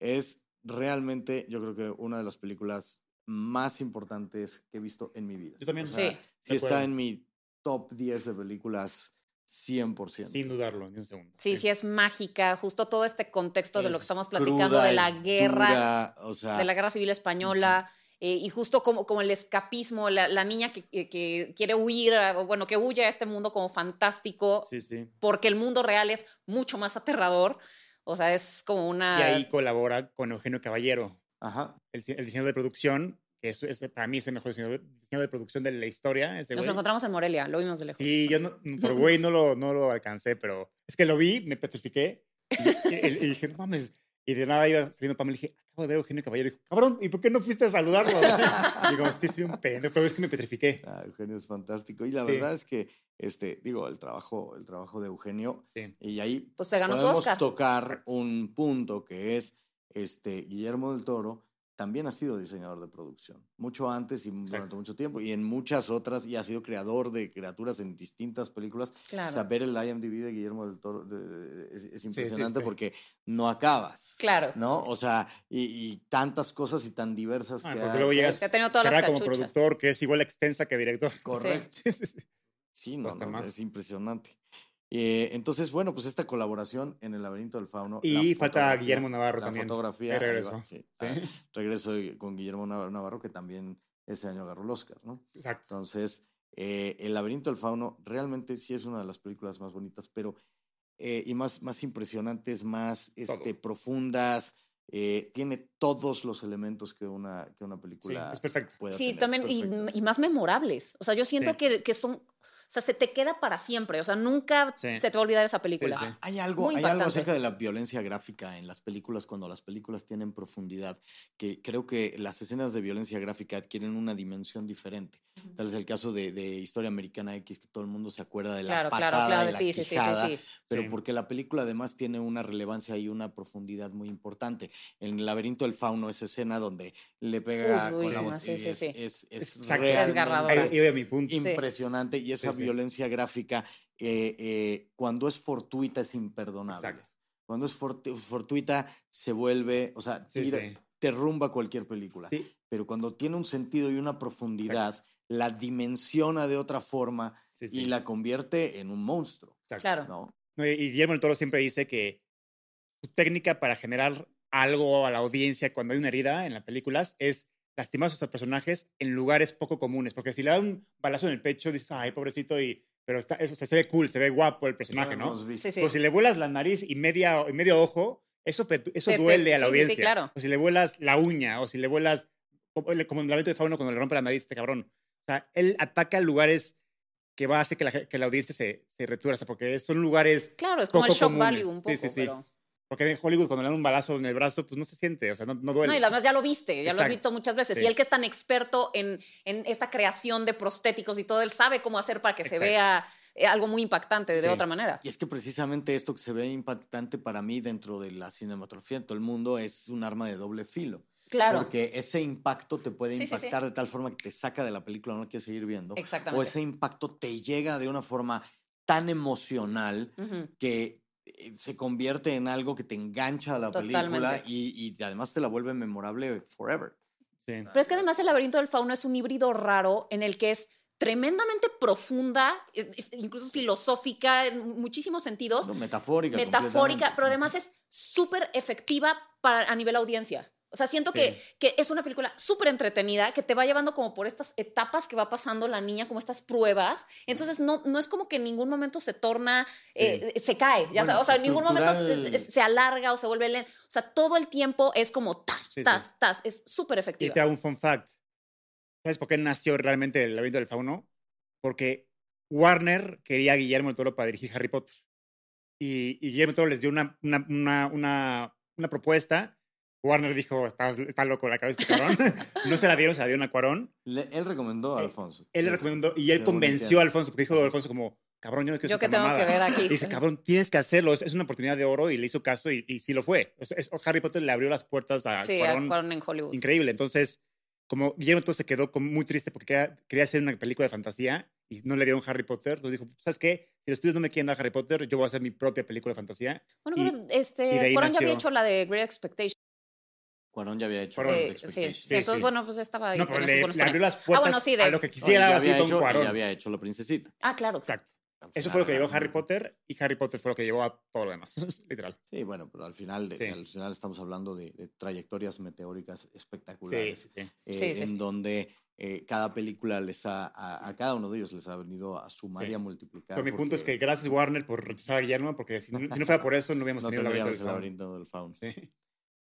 Es realmente, yo creo que una de las películas más importantes que he visto en mi vida. Yo también. O sea, Sí. sí De está acuerdo. en mi top 10 de películas 100%. Sin dudarlo, ni un segundo. Sí, sí, es mágica. Justo todo este contexto de lo que estamos platicando cruda, de la guerra, dura, o sea, de la guerra civil española. eh, y justo como, como el escapismo, la, la niña que, que- que quiere huir, bueno, que huye a este mundo como fantástico, Sí, sí. porque el mundo real es mucho más aterrador. O sea, es como una... Y ahí colabora con Eugenio Caballero, Ajá. el, el diseñador de producción, que es, es- para mí es el mejor diseñador, diseñador de producción de la historia. ese Nos güey. lo encontramos en Morelia, lo vimos de lejos. Sí, yo no, por güey no lo, no lo alcancé, pero es que lo vi, me petrifiqué y, y- y dije, no mames. Y de nada iba saliendo para mí y dije, acabo de ver a Eugenio Caballero. Y dijo, cabrón, ¿y por qué no fuiste a saludarlo? y digo, sí, sí, un pendejo, pero es que me petrifiqué. Ah, Eugenio es fantástico. Y la Sí. verdad es que, este, digo, el trabajo, el trabajo de Eugenio, Sí. y ahí Pues se ganó su podemos Oscar. tocar un punto que es, este, Guillermo del Toro también ha sido diseñador de producción, mucho antes y durante Exacto. mucho tiempo, y en muchas otras, y ha sido creador de criaturas en distintas películas. Claro. O sea, ver el IMDb de Guillermo del Toro de- es, es sí, impresionante sí. porque no acabas. claro. ¿No? O sea, y, y tantas cosas y tan diversas Ah, que porque ha- luego llegas- ha tenido todas las como productor, que es igual extensa que director. Correcto. Sí, sí, sí. Sí, no, no, más. es impresionante. Eh, entonces, bueno, pues esta colaboración en el laberinto del fauno. Y falta Guillermo Navarro la también. fotografía. Va, sí. Sí. Ah, regreso de- con Guillermo Nav- Navarro, que también ese año agarró el Oscar, ¿no? Exacto. Entonces, eh, El laberinto del fauno realmente sí es una de las películas más bonitas, pero eh, y más, más impresionantes, más este, profundas. eh, tiene todos los elementos que una, que una Sí, película es perfecto. pueda Sí, tener. también, y, más memorables. O sea, yo siento Sí. que, que son, sea, se te queda para siempre. O sea, nunca Sí. se te va a olvidar esa película. sí. Hay algo, Muy hay algo acerca de la violencia gráfica en las películas cuando las películas tienen profundidad, que creo que las escenas de violencia gráfica adquieren una dimensión diferente. Ujú. Tal es el caso de, de Historia Americana X, que todo el mundo se acuerda de la Claro, patada claro, claro. y la Sí, sí, sí, sí, quijada, sí. pero Sí. porque la película además tiene una relevancia y una profundidad muy importante. En el laberinto del fauno, esa escena donde le pega Uf, con la durísima, bot- sí, sí, es, sí. es- es mi punto. impresionante y esa Sí, violencia gráfica eh, eh, cuando es fortuita es imperdonable. Exacto. Cuando es fortu- fortuita se vuelve, o sea, tira- sí. derrumba cualquier película. Sí, Pero cuando tiene un sentido y una profundidad, la dimensiona de otra forma Sí, sí. y la convierte en un monstruo, Exacto. Claro. ¿no? No, y- y Guillermo del Toro siempre dice que su técnica para generar algo a la audiencia cuando hay una herida en las películas es lastimar a sus personajes en lugares poco comunes. Porque si le da un balazo en el pecho, dices, ay, pobrecito, y, pero está, eso, o sea, se ve cool, se ve guapo el personaje, ¿no? Sí, sí. Pero si le vuelas la nariz y, media, y medio ojo, eso, eso Te- te- duele a la sí, sí, sí, audiencia. claro. O si le vuelas la uña, o si le vuelas, como el en el laberinto de fauno cuando le rompe la nariz, este cabrón. O sea, él ataca lugares que va a hacer que la, que la audiencia se, se retuerza, porque son lugares Claro, es como el poco shock comunes. value un poco, Sí, sí, sí. pero... Porque en Hollywood cuando le dan un balazo en el brazo, pues no se siente, o sea, no, no duele. No, y además ya lo viste, ya lo has visto muchas veces. Sí. Y él que es tan experto en, en esta creación de prostéticos y todo, él sabe cómo hacer para que se vea eh, algo muy impactante de Sí. otra manera. Y es que precisamente esto que se ve impactante para mí dentro de la cinematografía en todo el mundo es un arma de doble filo. Claro, Porque ese impacto te puede Sí, sí, sí. impactar de tal forma que te saca de la película, no quieres seguir viendo. exactamente. O ese impacto te llega de una forma tan emocional que se convierte en algo que te engancha a la película y, y además te la vuelve memorable forever. Sí. Pero es que además el laberinto del fauno es un híbrido raro en el que es tremendamente profunda, incluso filosófica en muchísimos sentidos, No, metafórica. metafórica, pero además es súper efectiva para, a nivel audiencia. O sea, siento que, que es una película súper entretenida que te va llevando como por estas etapas que va pasando la niña, como estas pruebas. Entonces, no, no es como que en ningún momento se torna, eh, se cae, ya Bueno, sabes. O sea, en ningún momento se, se alarga o se vuelve lento. O sea, todo el tiempo es como tas, Sí, sí. tas, tas. Es súper Y efectiva. te hago un fun fact. ¿Sabes por qué nació realmente el laberinto del fauno? Porque Warner quería a Guillermo del Toro para dirigir Harry Potter. Y, y Guillermo del Toro les dio una, una, una, una propuesta. Warner dijo, estás, está loco la cabeza este cabrón. no se la dieron, se la dieron a Cuarón. Le- él recomendó a Eh, Alfonso. Él le Sí. recomendó y él convenció a Alfonso, porque dijo Alfonso como, cabrón, yo no quiero Yo que tengo que mamada". ver aquí. Y dice, cabrón, tienes que hacerlo. Es, es una oportunidad de oro y le hizo caso y, y sí lo fue. Sea, es- Harry Potter le abrió las puertas a Sí, a Cuarón Cuarón en Hollywood. increíble. Entonces, como Guillermo entonces se quedó como muy triste porque quería, quería hacer una película de fantasía y no le dieron Harry Potter, entonces dijo, ¿sabes qué? Si los estudios no me quieren dar Harry Potter, yo voy a hacer mi propia película de fantasía. Bueno, Y- pero de este, Cuarón ya había nació- hecho la de Great Expectations. Cuarón ya había hecho Eh, sí, entonces, sí. bueno, pues estaba ahí. no, pero le, le abrió las puertas bueno, sí, de- a lo que No, y quisiera ya así había con hecho, y Cuarón. ya había hecho La Princesita. Ah, claro. Exacto. Eso fue lo que llevó Harry Potter y Harry Potter fue lo que llevó a todo lo demás. Literal. Sí, bueno, pero al final, de- Sí. al final estamos hablando de, de trayectorias meteóricas espectaculares. sí, sí. eh, Sí, sí, en sí. donde eh, cada película les ha, a, a cada uno de ellos les ha venido a sumar Sí. y a multiplicar. Pero mi punto es que gracias Warner por rechazar a Guillermo, porque si no, si no fuera por eso no hubiéramos no tenido la tendríamos del el laberinto del fauno.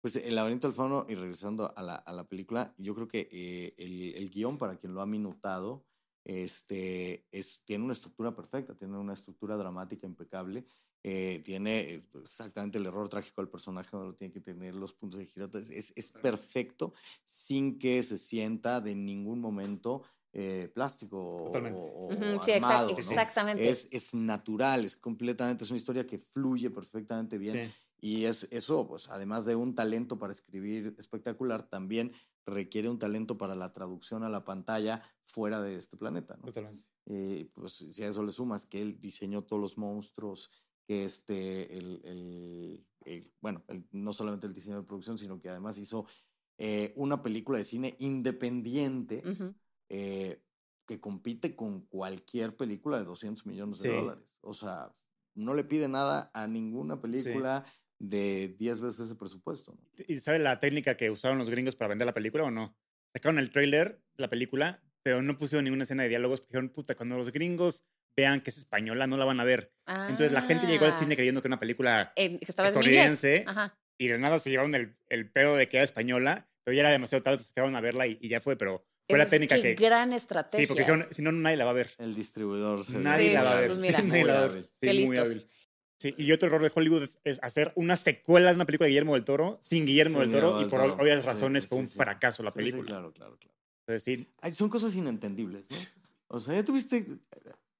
Pues el laberinto del fauno, y regresando a la, a la película, yo creo que eh, el, el guion, para quien lo ha minutado, este, es, tiene una estructura perfecta, tiene una estructura dramática impecable, eh, tiene eh, exactamente el error trágico del personaje, no lo tiene que tener los puntos de giro, es, es perfecto sin que se sienta de ningún momento eh, plástico o, Totalmente. o- sí, armado, ¿no? exactamente. Es, es natural, es completamente, es una historia que fluye perfectamente bien. Sí. Y es, eso, pues, además de un talento para escribir espectacular, también requiere un talento para la traducción a la pantalla fuera de este planeta. ¿no? Totalmente. Eh, pues si a eso le sumas que él diseñó todos los monstruos, que este, el, el- el- bueno, el- no solamente el diseño de producción, sino que además hizo eh, una película de cine independiente eh, que compite con cualquier película de 200 millones de Sí. dólares. O sea, no le pide nada a ninguna película de 10 veces ese presupuesto. ¿no? ¿Y sabe la técnica que usaron los gringos para vender la película o no? Sacaron el tráiler de la película, pero no pusieron ninguna escena de diálogos. Dijeron, puta, cuando los gringos vean que es española, no la van a ver. Entonces la gente llegó al Ah, cine creyendo que era una película que estaba inglés. estadounidense. Ajá. y de nada se llevaron el, el pedo de que era española, pero ya era demasiado tarde, se quedaron a verla y, y ya fue, pero fue la Esa es técnica qué que... gran estrategia. Sí, porque dijeron, si no, nadie la va a ver. El distribuidor se Nadie Sí, la va a ver. pues mira. nadie la va a ver. Sí, muy hábil. Sí, y otro error de Hollywood es, hacer una secuela de una película de Guillermo del Toro sin Guillermo Sin del Toro y por obvias razones sí, fue sí, un sí. fracaso la Sí, sí, película. claro, claro, claro. Entonces, sí, Ay, son cosas inentendibles, ¿no? O sea, ya tuviste...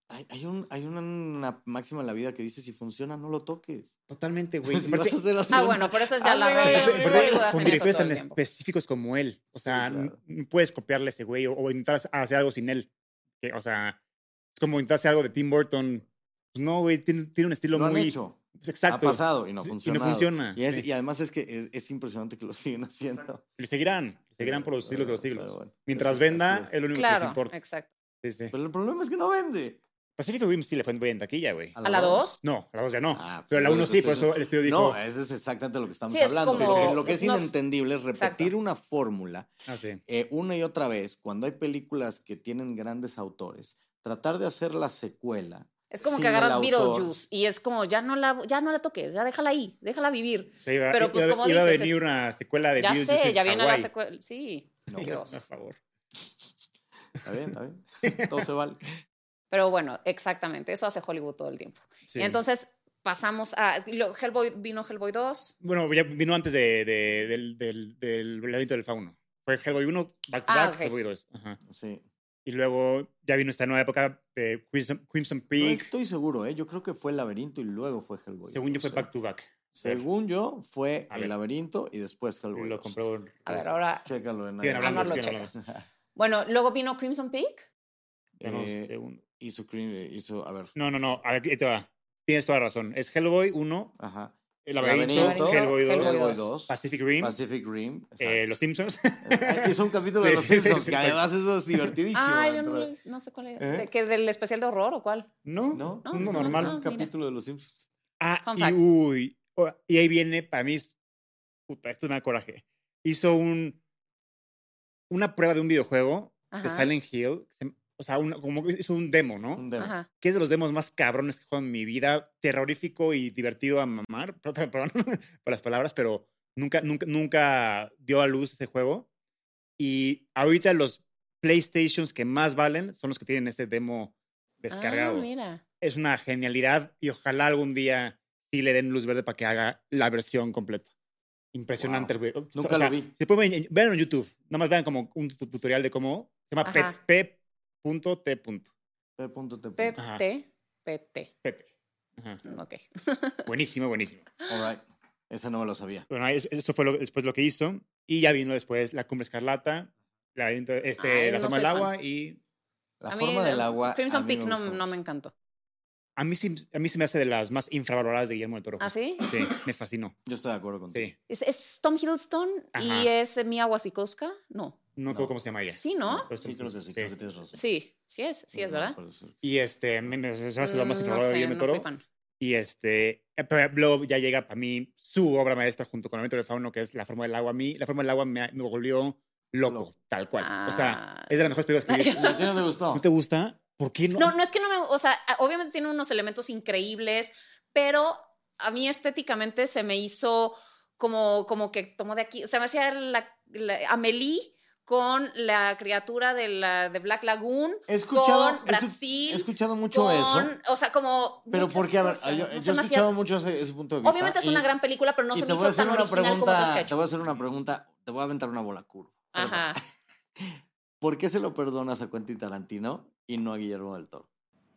Hay, hay un, hay una, una máxima en la vida que dice, si funciona, no lo toques. totalmente, güey. si la Ah, bueno, pero eso es ya la Hazle, regla. con directores tan específicos como él. O sea, claro. no puedes copiarle a ese güey o, o intentar hacer algo sin él. Que, o sea, es como intentar hacer algo de Tim Burton. Pues no, güey, tiene, tiene un estilo Lo han muy... hecho. pues, exacto. Ha pasado y no Sí, y no funciona. Y, es- sí. y además es que es, es impresionante que lo siguen haciendo. Y seguirán. Seguirán por los siglos de los Pero siglos. bueno, Mientras venda, es. es lo único que les Claro, importa. exacto. Sí, sí. Pero el problema es que no vende. Pacific Rim sí le fue bien en taquilla, güey. ¿A la 2? No, a la 2 ya no. Ah, pero pues la es lo 1 que sí, por eso el estudio dijo. No, ese es exactamente lo que estamos Sí, es hablando. como- Sí, sí, Lo que es nos- inentendible es repetir Exacto. una fórmula Ah, sí. eh, una y otra vez cuando hay películas que tienen grandes autores. Tratar de hacer la secuela. Es como que agarras. Beetlejuice y es como, ya no la, ya no la toques, ya déjala ahí, déjala vivir. O sea, iba, Pero, pues, iba- como iba a dices, venir es- una secuela de Ya Beetlejuice sé, en ya viene la secuela. Sí, No, oso. a favor. Está bien, está bien. Todo se vale. Pero bueno, exactamente, eso hace Hollywood todo el tiempo. Sí. Y entonces pasamos a, lo- Hellboy, vino Hellboy 2. Bueno, ya vino antes de, de- del, del, del laberinto del fauno. Fue Hellboy 1, back to Ah, back, ok. Hellboy 2. Ajá. Sí. Y luego ya vino esta nueva época de Crimson, Crimson No Peak. estoy seguro, ¿eh? Yo creo que fue el laberinto y luego fue Hellboy. Según yo fue sea, back to back. Según yo, fue A el ver. laberinto y después Hellboy. Lo 2. compró. A ver, ahora, Chécalo en ahí. hablando, Ah, no lo hablando. bueno, luego vino Crimson Peak. No Eh, un- Hizo, crim- hizo, a ver. No, no, no. Aquí te va. Tienes toda la razón. Es Hellboy 1, Ajá. El laberinto, Hellboy 2, Hellboy Hellboy 2, 2, Pacific Rim, Pacific Rim. eh. Los Simpsons. Eh, Hizo un capítulo de Sí, Los sí, Simpsons, sí, que sí. además eso es divertidísimo. Ah, yo no, de- no sé cuál es. ¿Eh? ¿De qué, ¿Del especial de horror o cuál? no, ¿No? No, uno no, normal. no. un capítulo de Los Simpsons. Ah, y uy. Y ahí viene, para mí, es- puta, esto me da coraje. Hizo un, una prueba de un videojuego de Ajá. Silent Hill. O sea, una- como que hizo un demo, ¿no? Un demo. Ajá. Que es de los demos más cabrones que he jugado en mi vida. Terrorífico y divertido a mamar. Perdón, por las palabras, pero nunca, nunca, nunca dio a luz ese juego. Y ahorita los PlayStations que más valen son los que tienen ese demo descargado. Ah, mira. es una genialidad y ojalá algún día sí le den luz verde para que haga la versión completa. Impresionante Wow. el. Nunca lo vi. Se pueden ver- en YouTube. Nada más vean como un tu- tutorial de cómo se llama Ajá. p- p.t. punto. P.T. Ajá. PT. PT. PT. Ajá. Ok. Buenísimo, buenísimo. All right. Ese no me lo sabía. Bueno, es- eso fue lo- después lo que hizo. Y ya vino después La Cumbre Escarlata, la, este, Ay, la no Forma del fan. Agua y La A mí, forma del eh, agua. Crimson mí Peak no, no me encantó. a mí, sí- a mí se me hace de las más infravaloradas de Guillermo del Toro. ¿Ah, sí? Sí, me fascinó. Yo estoy de acuerdo contigo. Sí. ¿Es, es Tom Hiddleston y Ajá. es Mia Wasikowska? No. No, No. creo cómo se llama ella. Sí, ¿no? Pero Sí, creo que sí, creo que tienes razón. Sí, sí es, sí es, No, ¿verdad? Y este, me, se me hace lo más Mm, infravalorado de Guillermo no Toro. Y este, eh, pero luego ya llega para mí su obra maestra junto con el Lamento del Fauno, que es La Forma del Agua. A mí, La Forma del Agua me, me volvió loco, Loco. tal cual. O sea, Ah. es de las mejores películas que he visto. ¿Y a ti no te gustó? ¿No te gusta? ¿Por qué no? No, no es que no me, o sea, obviamente tiene unos elementos increíbles, pero a mí estéticamente se me hizo como, como que tomó de aquí, o sea, me hacía la, la- Amelie con la criatura de, la, de Black Lagoon, He escuchado, con Brasil, he escuchado mucho con, eso. o sea, como Pero porque, a ver, yo, he hacía- escuchado mucho ese, ese punto de vista. Obviamente es y- una gran película, pero no se me hizo tan original como que pregunta, te voy a hacer una pregunta, te voy a aventar una bola curva. Ajá. ¿Por qué se lo perdonas a Quentin Tarantino y no a Guillermo del Toro?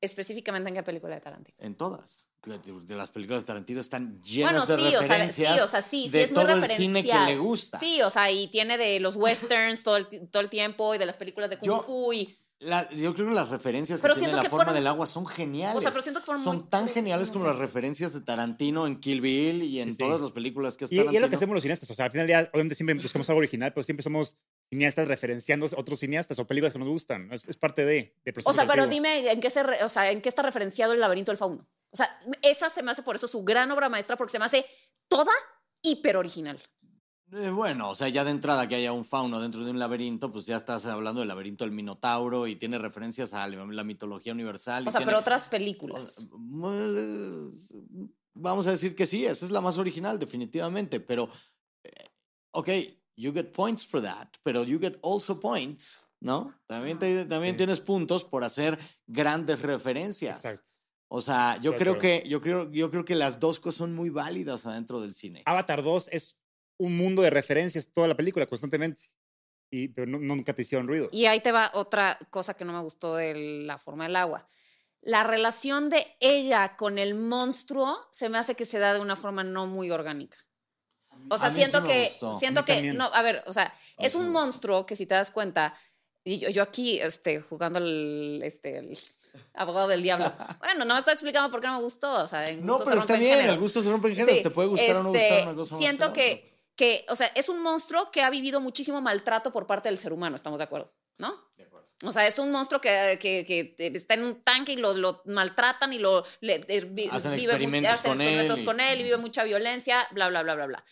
Específicamente en qué película de Tarantino. En todas. De, de las películas de Tarantino están llenas Bueno, de sí, o sea, referencias sí, o sea, sí, sí, de es muy todo el cine que le gusta. Sí, o sea, y tiene de los westerns todo el, todo el tiempo y de las películas de Kung Yo- Fu y... La- yo creo que las referencias Pero que tiene siento la que forma fueron- del agua son geniales. O sea, pero siento que fueron muy son tan parecidos, geniales no como sé. las referencias de Tarantino en Kill Bill y en Sí, sí. todas las películas que es Y, y es lo que hacemos los cineastas. O sea, al final del día, obviamente siempre buscamos algo original, pero siempre somos cineastas referenciando otros cineastas o películas que nos gustan. Es, es parte de, proceso O sea, pero dime, ¿en qué, se re- o sea, ¿en qué está referenciado el laberinto del fauno? O sea, esa se me hace por eso su gran obra maestra, porque se me hace toda hiper original. Eh, bueno, o sea, ya de entrada que haya un fauno dentro de un laberinto, pues ya estás hablando del laberinto del Minotauro y tiene referencias a la mitología universal. O sea, tiene- pero otras películas. pues, Vamos a decir que sí, esa es la más original, definitivamente, pero. eh, Ok, you get points for that, pero you get also points, ¿no? También, te- también Sí. tienes puntos por hacer grandes referencias. Exacto. O sea, yo creo que yo creo yo creo que las dos cosas son muy válidas adentro del cine. Avatar 2 es un mundo de referencias toda la película constantemente. Y, pero no- nunca te hicieron ruido. Y ahí te va otra cosa que no me gustó de la forma del agua. la relación de ella con el monstruo se me hace que se da de una forma no muy orgánica. O sea, A mí siento sí me que, gustó. siento A mí que, también. no, a ver, o sea, es un monstruo que si te das cuenta, y yo, yo aquí, este, jugando el, este, el abogado del diablo. Bueno, no me estoy explicando por qué no me gustó, o sea, en No, pero está bien, géneros. el gusto se rompe en géneros. Sí, Te puede gustar o no este, gustar una cosa. Siento que, que, o sea, es un monstruo que ha vivido muchísimo maltrato por parte del ser humano, ¿estamos de acuerdo? ¿No? O sea, es un monstruo que, que, que está en un tanque y lo, lo maltratan y lo le- vi- Hacen vive experimentos hacen con experimentos él y- con él y vive mucha violencia, bla, bla, bla, bla, bla.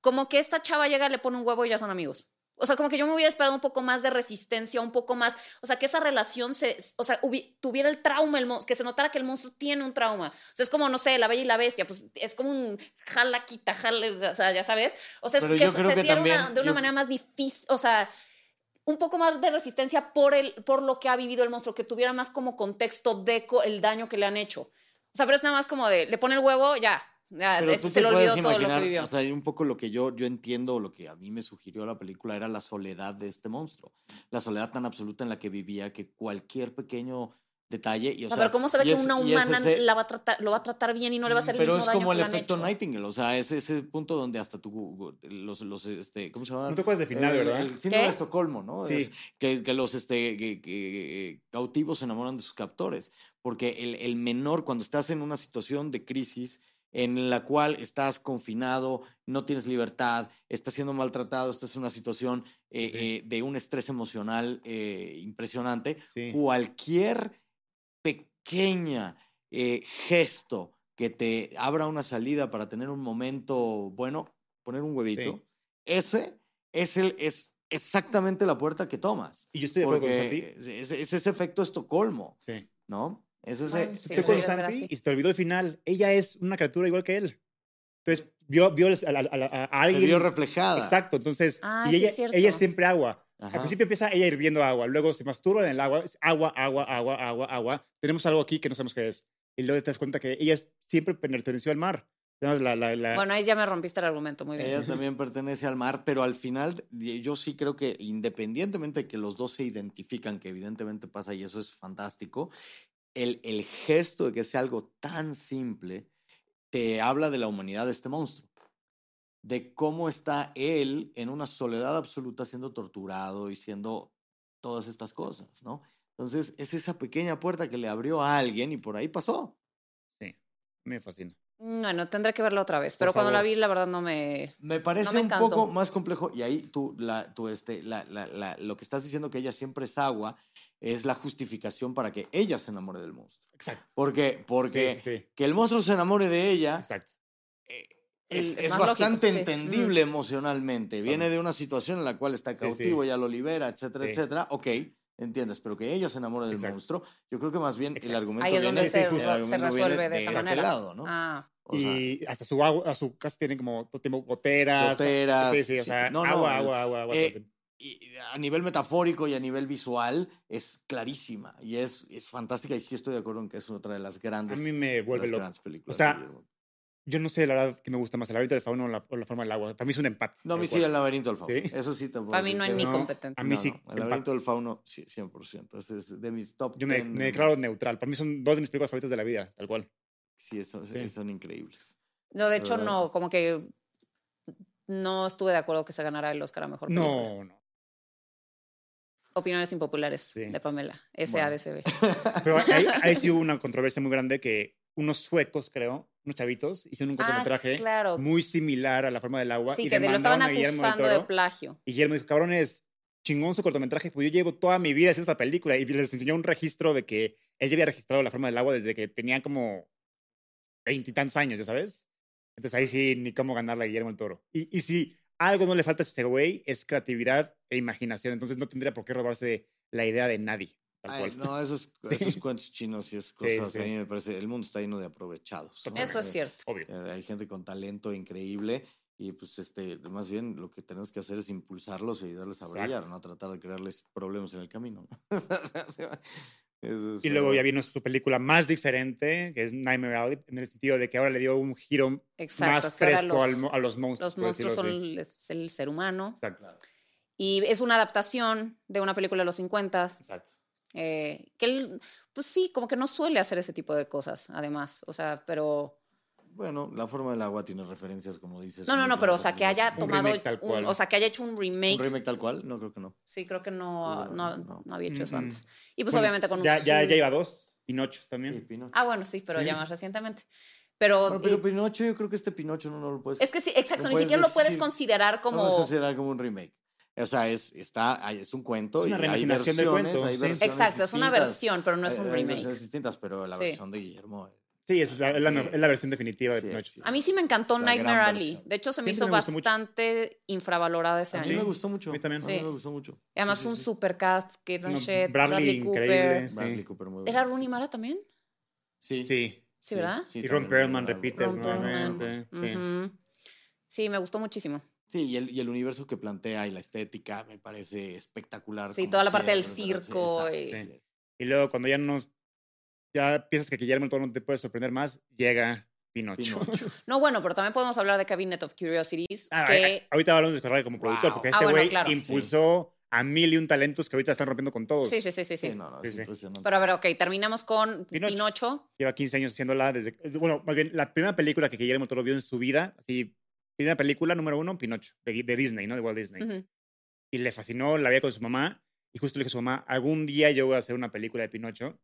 Como que esta chava llega, le pone un huevo y ya son amigos. O sea, como que yo me hubiera esperado un poco más de resistencia, un poco más, o sea, que esa relación se, o sea, tuviera el trauma, el que se notara que el monstruo tiene un trauma. O sea, es como, no sé, la bella y la bestia, pues es como un jala, quita, jala, o sea, ya sabes. O sea, es que se diera una- de una yo- manera más difícil, o sea, un poco más de resistencia por, el, por lo que ha vivido el monstruo, que tuviera más como contexto de co- el daño que le han hecho. O sea, pero es nada más como de, le pone el huevo, ya, ya Pero este tú se te le puedes olvidó todo lo que imaginar, vivió. O sea, un poco lo que yo, yo entiendo, lo que a mí me sugirió la película era la soledad de este monstruo. La soledad tan absoluta en la que vivía que cualquier pequeño detalle. Y, o sea, pero ¿cómo se ve y que es- una y es humana ese- la va a tratar, lo va a tratar bien y no le va a hacer el Pero mismo es daño como el efecto hecho? Nightingale, o sea, es ese punto donde hasta tu, los, los, este, ¿cómo se llama? No te acuerdas de final, el, ¿verdad? El síndrome de Estocolmo, ¿no? Sí. Es que, que los este, que- que, eh, cautivos se enamoran de sus captores, porque el, el menor, cuando estás en una situación de crisis en la cual estás confinado, no tienes libertad, estás siendo maltratado, estás en una situación eh, Sí. eh, de un estrés emocional eh, impresionante, Sí. cualquier pequeña gesto que te abra una salida para tener un momento bueno, poner un huevito, Sí. ese es, el, es exactamente la puerta que tomas. Y yo estoy de acuerdo con es, es ese efecto Estocolmo, Sí. ¿No? Es ese, Bueno, sí, Estoy sí, con Santi y se te olvidó el final. Ella es una criatura igual que él. Entonces, vio, vio a, a- a- a se alguien. vio reflejada. Exacto, entonces. Ah, y sí es ella, ella es siempre agua. Ajá. Al principio empieza ella hirviendo agua, luego se masturba en el agua, es agua, agua, agua, agua, agua. Tenemos algo aquí que no sabemos qué es. Y luego te das cuenta que ella es, siempre perteneció al mar. Tenemos La, la, la- Bueno, ahí ya me rompiste el argumento, muy bien. Ella también pertenece al mar, pero al final y- yo sí creo que independientemente de que los dos se identifican, que evidentemente pasa y eso es fantástico, el, el gesto de que sea algo tan simple te habla de la humanidad de este monstruo, de cómo está él en una soledad absoluta siendo torturado y siendo todas estas cosas, ¿no? Entonces es esa pequeña puerta que le abrió a alguien y por ahí pasó. Sí, me fascina. Bueno, tendré que verla otra vez, pero cuando la vi, la verdad no me... Me parece me un encantó. poco más complejo y ahí tú, la, tú este, la, la, la- lo que estás diciendo que ella siempre es agua es la justificación para que ella se enamore del monstruo. Exacto. Porque, porque Sí, sí, sí. que el monstruo se enamore de ella Exacto. eh, Es- es, bastante lógico, sí. entendible emocionalmente. Viene de una situación en la cual está Sí, sí. cautivo, ella lo libera, etcétera, Sí. etcétera. Ok, entiendes, pero que ella se enamore del Exacto. monstruo, yo creo que más bien el Exacto. argumento Ahí es donde viene, se, justo. el se argumento resuelve viene de esa este manera. lado, ¿no? Ah, O sea, y hasta su agua, a su casa tienen como tiempo goteras. Goteras, Sí, sí, o sea, No, no, agua, el- agua, agua, agua. eh, el. Y a nivel metafórico y a nivel visual es clarísima y es, es fantástica y sí estoy de acuerdo en que es otra de las a grandes, mí me vuelve las loco. grandes películas. O sea. Yo no sé la verdad que me gusta más, el laberinto del fauno o la, o la forma del agua. Para mí es un empate. no, a mí sí el laberinto del fauno. ¿Sí? Eso sí te puedo para mí no hay que ni no. competente. A mí no, sí, no, el empate. laberinto del fauno, sí, 100%. Es, es de mis top Yo me, 10. me declaro neutral. Para mí son dos de mis películas favoritas de la vida, tal cual. Sí, eso- Sí. son increíbles. No, de hecho, ¿verdad? no, como que no estuve de acuerdo que se ganara el Oscar a Mejor Película. No, no. Opiniones impopulares Sí. de Pamela, Bueno. SADCB. Pero ahí, ahí sí hubo una controversia muy grande que unos suecos, creo, unos chavitos, hicieron un Ah, cortometraje claro. muy similar a La forma del agua. Sí, y que lo estaban acusando de plagio. Y Guillermo dijo, cabrones, chingón su cortometraje, pues yo llevo toda mi vida haciendo esta película. Y les enseñó un registro de que él ya había registrado La forma del agua desde que tenía como veintitantos años, ¿ya sabes? Entonces ahí sí, ni cómo ganarle a Guillermo del Toro. Y, y si algo no le falta a este güey, es creatividad e imaginación. Entonces no tendría por qué robarse la idea de nadie. Tal Ay, cual. no, esos, Sí. esos cuentos chinos y esas Sí, cosas, sí. a mí me parece, el mundo está lleno de aprovechados. ¿no? Eso es Eh, cierto. Obvio. Eh, Hay gente con talento increíble y pues este, más bien lo que tenemos que hacer es impulsarlos y ayudarles a Exacto. brillar, no tratar de crearles problemas en el camino. Es Y luego ya vino su película más diferente, que es Nightmare Alley, en el sentido de que ahora le dio un giro Exacto. más fresco los, a los monstruos. los monstruos son el, es el ser humano. Exacto. Y es una adaptación de una película de los 50. Exacto. Eh, que él, pues sí, como que no suele hacer ese tipo de cosas, además. O sea, pero. Bueno, La forma del agua tiene referencias, como dices. No, no, no, pero o sea, que haya Un tomado. remake tal un- cual. o sea, que haya hecho un remake. ¿Un remake tal cual? No, creo que no. Sí, creo que no, No, no, no. no había hecho eso Mm, antes. Y pues Bueno, obviamente con un. Ya, ya, ya iba dos. Pinocho Sí, también. Pinocho. Ah, bueno, sí, pero ya más recientemente. Pero. Bueno, pero Pinocho, yo creo que este Pinocho no, no lo puedes. es que sí, exacto, no ni siquiera lo puedes considerar No como. lo puedes considerar como un remake. O sea, es, está, hay- es un cuento Es y una hay reimaginación del versiones, cuento, hay versiones Exacto, es una versión, pero no es Hay- un hay remake. versiones distintas, pero la Sí. versión de Guillermo. Sí, es la, es la, Sí. es la versión definitiva de Sí, Pinocho. sí. A mí sí me encantó Nightmare Alley. De hecho, se me Siempre hizo me gustó mucho. bastante infravalorada ese A mí año. me gustó mucho. A mí también. A mí me gustó mucho. Y Además, Sí, sí, un sí. super cast, Kate No, Blanchett, Bradley, Bradley, increíble. Cooper. Sí. Bradley Cooper muy ¿Era Rooney Mara también? Sí. Sí. Sí, ¿verdad? sí, Y Ron Perlman repite Ron Perlman. nuevamente. Sí. Me gustó muchísimo. Sí, y el, y el universo que plantea y la estética me parece espectacular. Sí, toda la parte del circo y- sí. Y luego cuando ya no ya piensas que Guillermo del Toro no te puede sorprender más, llega Pinocho. Pinocho. No, bueno, pero también podemos hablar de Cabinet of Curiosities, Ah, que a- ahorita hablamos de Scorsese como productor, Wow. porque Ah, este bueno, güey claro. impulsó a mil y un talentos que ahorita están rompiendo con todos. Sí, sí, sí, sí, sí. Sí, no, no, Sí, es sí. impresionante. Pero a ver, ok, terminamos con Pinocho. Pinocho. Lleva 15 años haciéndola desde... Bueno, más bien, la primera película que Guillermo Toro vio en su vida, así, primera película, número uno, Pinocho, de, de Disney, ¿no? De Walt Disney. Ujú. Y le fascinó, la veía con su mamá, y justo le dijo a su mamá, algún día yo voy a hacer una película de Pinocho.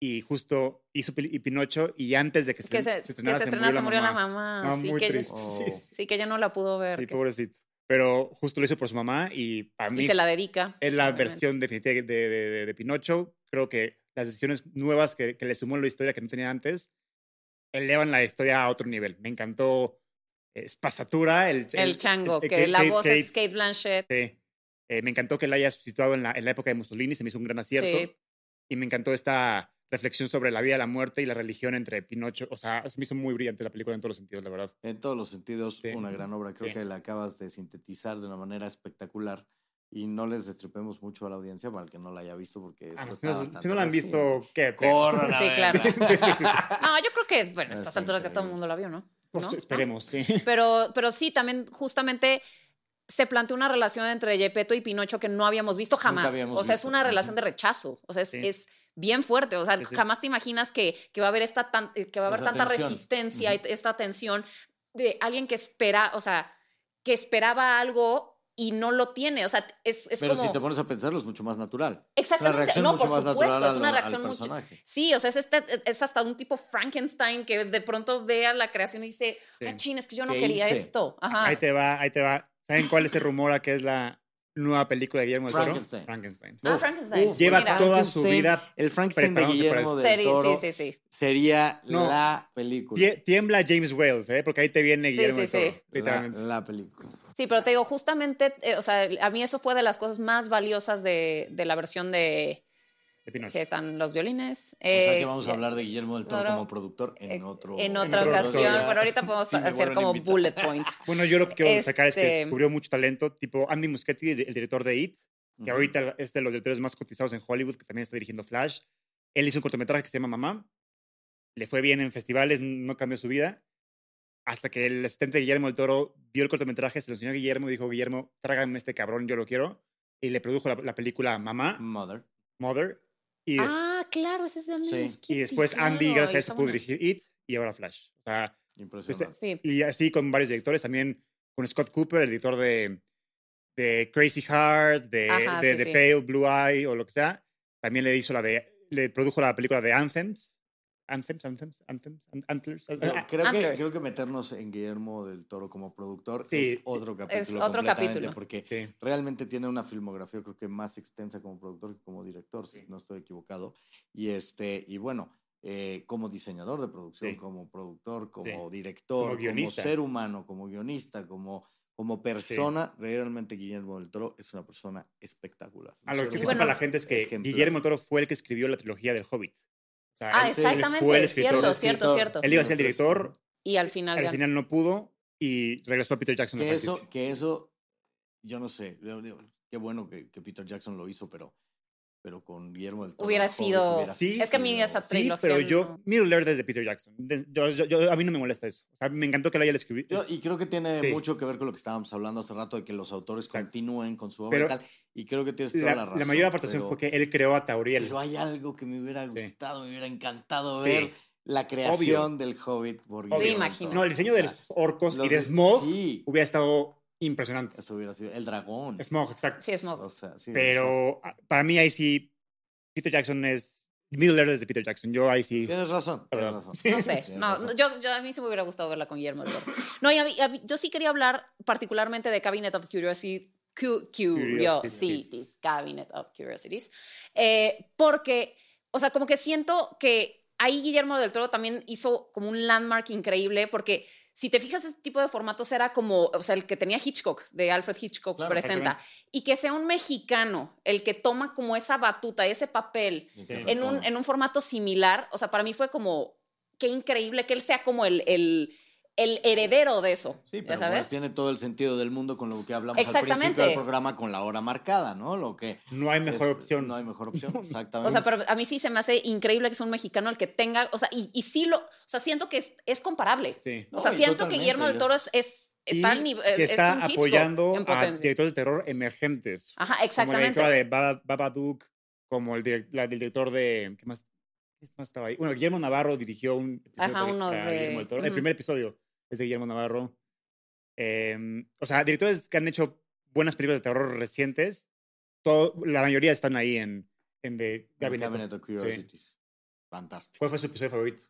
Y justo hizo y Pinocho, y antes de que se, Que se, se que estrenara, se se estrenara, murió, se murió la mamá. No, sí, muy que triste. Oh. Sí, que ella no la pudo ver. Sí, que- pobrecito. Pero justo lo hizo por su mamá y para mí y se la dedica. es la obviamente. versión definitiva de, de, de- de Pinocho. Creo que las decisiones nuevas que, que le sumó en la historia que no tenía antes elevan la historia a otro nivel. Me encantó Espasatura, el, El chango, el- que Kate- la Kate- voz es Kate, Kate Blanchett. sí. Eh, me encantó que la haya situado en la, en la época de Mussolini, se me hizo un gran acierto. Sí. Y me encantó esta reflexión sobre la vida, la muerte y la religión entre Pinocho. O sea, se me hizo muy brillante la película en todos los sentidos, la verdad. En todos los sentidos, Sí. una gran obra. Creo Sí. que la acabas de sintetizar de una manera espectacular. Y no les destripemos mucho a la audiencia para el que no la haya visto, porque Ah, esto si, está no, si no la han visto, ¿qué? Corran Sí, claro. Sí, sí, sí, sí. No, yo creo que, bueno, a estas alturas ya todo el mundo la vio, ¿no? Pues, ¿No? esperemos, sí. Pero, pero sí, también justamente se planteó una relación entre Gepetto y Pinocho que no habíamos visto jamás. habíamos o sea, es visto. una Ujú. relación de rechazo. O sea, es, Sí. es bien fuerte. O sea, Sí, sí. jamás te imaginas que, que va a haber esta tan- eh, que va a haber Esa tanta tensión. resistencia Ujú. y esta tensión de alguien que espera, o sea, que esperaba algo y no lo tiene. O sea, es, es Pero como. si te pones a pensarlo, es mucho más natural. Exactamente. Una reacción no, mucho por más supuesto, natural es una al- reacción al mucho. personaje. Sí, o sea, es, este, es hasta un tipo Frankenstein que de pronto ve a la creación y dice, Sí. ah, chin, es que yo no ¿Qué quería hice? esto. Ajá. Ahí te va, ahí te va. ¿Saben cuál es el rumor a que es la nueva película de Guillermo del Toro? Frankenstein. Frankenstein. Ah, Frankenstein. uf, Lleva Mira. toda su vida El Frankenstein de Guillermo del Toro sí, sí, sí. sería No. la película. Tie- Tiembla James Wales, ¿eh? Porque ahí te viene Guillermo sí, del Toro. sí. La, Literalmente. la película. Sí, pero te digo, justamente, eh, o sea, a mí eso fue de las cosas más valiosas de, de la versión de Que están los violines. o sea Eh, que vamos a eh, hablar de Guillermo del Toro claro. como productor en eh, otro en en otra ocasión, pero ahorita podemos Sí, hacer como invitar. bullet points. Bueno, yo lo que quiero destacar es que Este- descubrió mucho talento, tipo Andy Muschietti, el director de It, que Ujú. ahorita es de los directores más cotizados en Hollywood, que también está dirigiendo Flash. Él hizo un cortometraje que se llama Mamá. Le fue bien en festivales, no cambió su vida. Hasta que el asistente de Guillermo del Toro vio el cortometraje, se lo enseñó a Guillermo y dijo, Guillermo, trágame este cabrón, yo lo quiero. Y le produjo la, la película Mamá, Mother. Mother. Y, Ah, claro, ese es de Andy Sí. Muschietti, y después Andy, claro, gracias a eso, pudo dirigir It y ahora Flash. O sea, Impresionante. Sí, y así con varios directores, también con Scott Cooper, el editor de, de Crazy Heart, de, Ajá, de, sí, de sí. Pale Blue Eye o lo que sea. También le hizo la de, le produjo la película de Anthems. Anthems, Anthems, Anthems, An- Antlers. Yo Ah, creo, que, creo que meternos en Guillermo del Toro como productor Sí, es otro capítulo. otro completamente, capítulo. Porque Sí. realmente tiene una filmografía, creo que más extensa como productor que como director, si no estoy equivocado. Y este, y bueno, eh, como diseñador de producción, Sí. como productor, como Sí. director, Como como, guionista. ser humano, como guionista, como, como persona, realmente Guillermo del Toro es una persona espectacular. A lo que bueno, sepa humano la gente es que ejemplar. Guillermo del Toro fue el que escribió la trilogía del Hobbit. O sea, Ah, él- fue exactamente, el escritor. cierto, el cierto, escritor. cierto. Él iba a ser el director, Y al final al ya. final no pudo y regresó a Peter Jackson. Que eso, que eso, yo no sé, qué bueno que, que Peter Jackson lo hizo, pero, pero con Guillermo del Toro. Hubiera sido- hubiera Sí, Es que a mí esa Sí, trilogía pero yo, no. Middle Earth desde Peter Jackson. De- yo- yo- yo- a mí no me molesta eso. O sea, me encantó que lo haya escrito. Yo- y creo que tiene Sí. mucho que ver con lo que estábamos hablando hace rato, de que los autores Exacto. continúen con su obra Pero y tal. Y creo que tienes toda la, la, razón. la mayor aportación fue que él creó a Tauriel. Pero hay algo que me hubiera Sí. gustado, me hubiera encantado Sí. ver la creación del Hobbit por Obvio. Sí, imagino. No, el diseño de los orcos los y de de- Smog Sí, hubiera estado impresionante. eso hubiera sido el dragón. Smog, exacto. Sí, Smog. O sea, sí, Pero para mí ahí sí, Peter Jackson es Middle Earth desde Peter Jackson. Yo ahí sí. Tienes razón, La tienes verdad. razón. Sí. No sé, Tienes no, razón. yo, yo- a mí sí me hubiera gustado verla con Guillermo del Toro. No, y a mí- a mí- yo sí quería hablar particularmente de Cabinet of Curiosity, Cu- Curiosities, Cabinet of Curiosities, eh, porque, o sea, como que siento que ahí Guillermo del Toro también hizo como un landmark increíble, porque si te fijas, este tipo de formatos era como, o sea, el que tenía Hitchcock, de Alfred Hitchcock Claro, presenta, y que sea un mexicano el que toma como esa batuta, ese papel, Sí. en un, en un formato similar, o sea, para mí fue como, qué increíble que él sea como el, el, el heredero de eso, Sí, ¿ya pero sabes? pues tiene todo el sentido del mundo con lo que hablamos al principio Exactamente. del programa con la hora marcada, ¿no? Lo que No hay mejor es- opción. No hay mejor opción, exactamente. O sea, pero a mí sí se me hace increíble que sea un mexicano el que tenga, o sea, y, y sí lo, o sea, siento que es, es comparable. Sí. o sea, No, y siento que Guillermo del y Toro es- es, es, Y está, nivel- que es está apoyando a directores de terror emergentes. Ajá, Como el exactamente. director de Baba- Babadook, como el, direc- la- el director de... ¿Qué más? ¿Qué más estaba ahí? Bueno, Guillermo Navarro dirigió un episodio Ajá, para- uno para de- Guillermo del Toro. El primer episodio es de Guillermo Navarro. Em, o sea, directores que han hecho buenas películas de terror recientes, todo, la mayoría están ahí en, en The Cabinet. Cabinet of Curiosities. Fantástico. ¿Cuál fue su episodio favorito?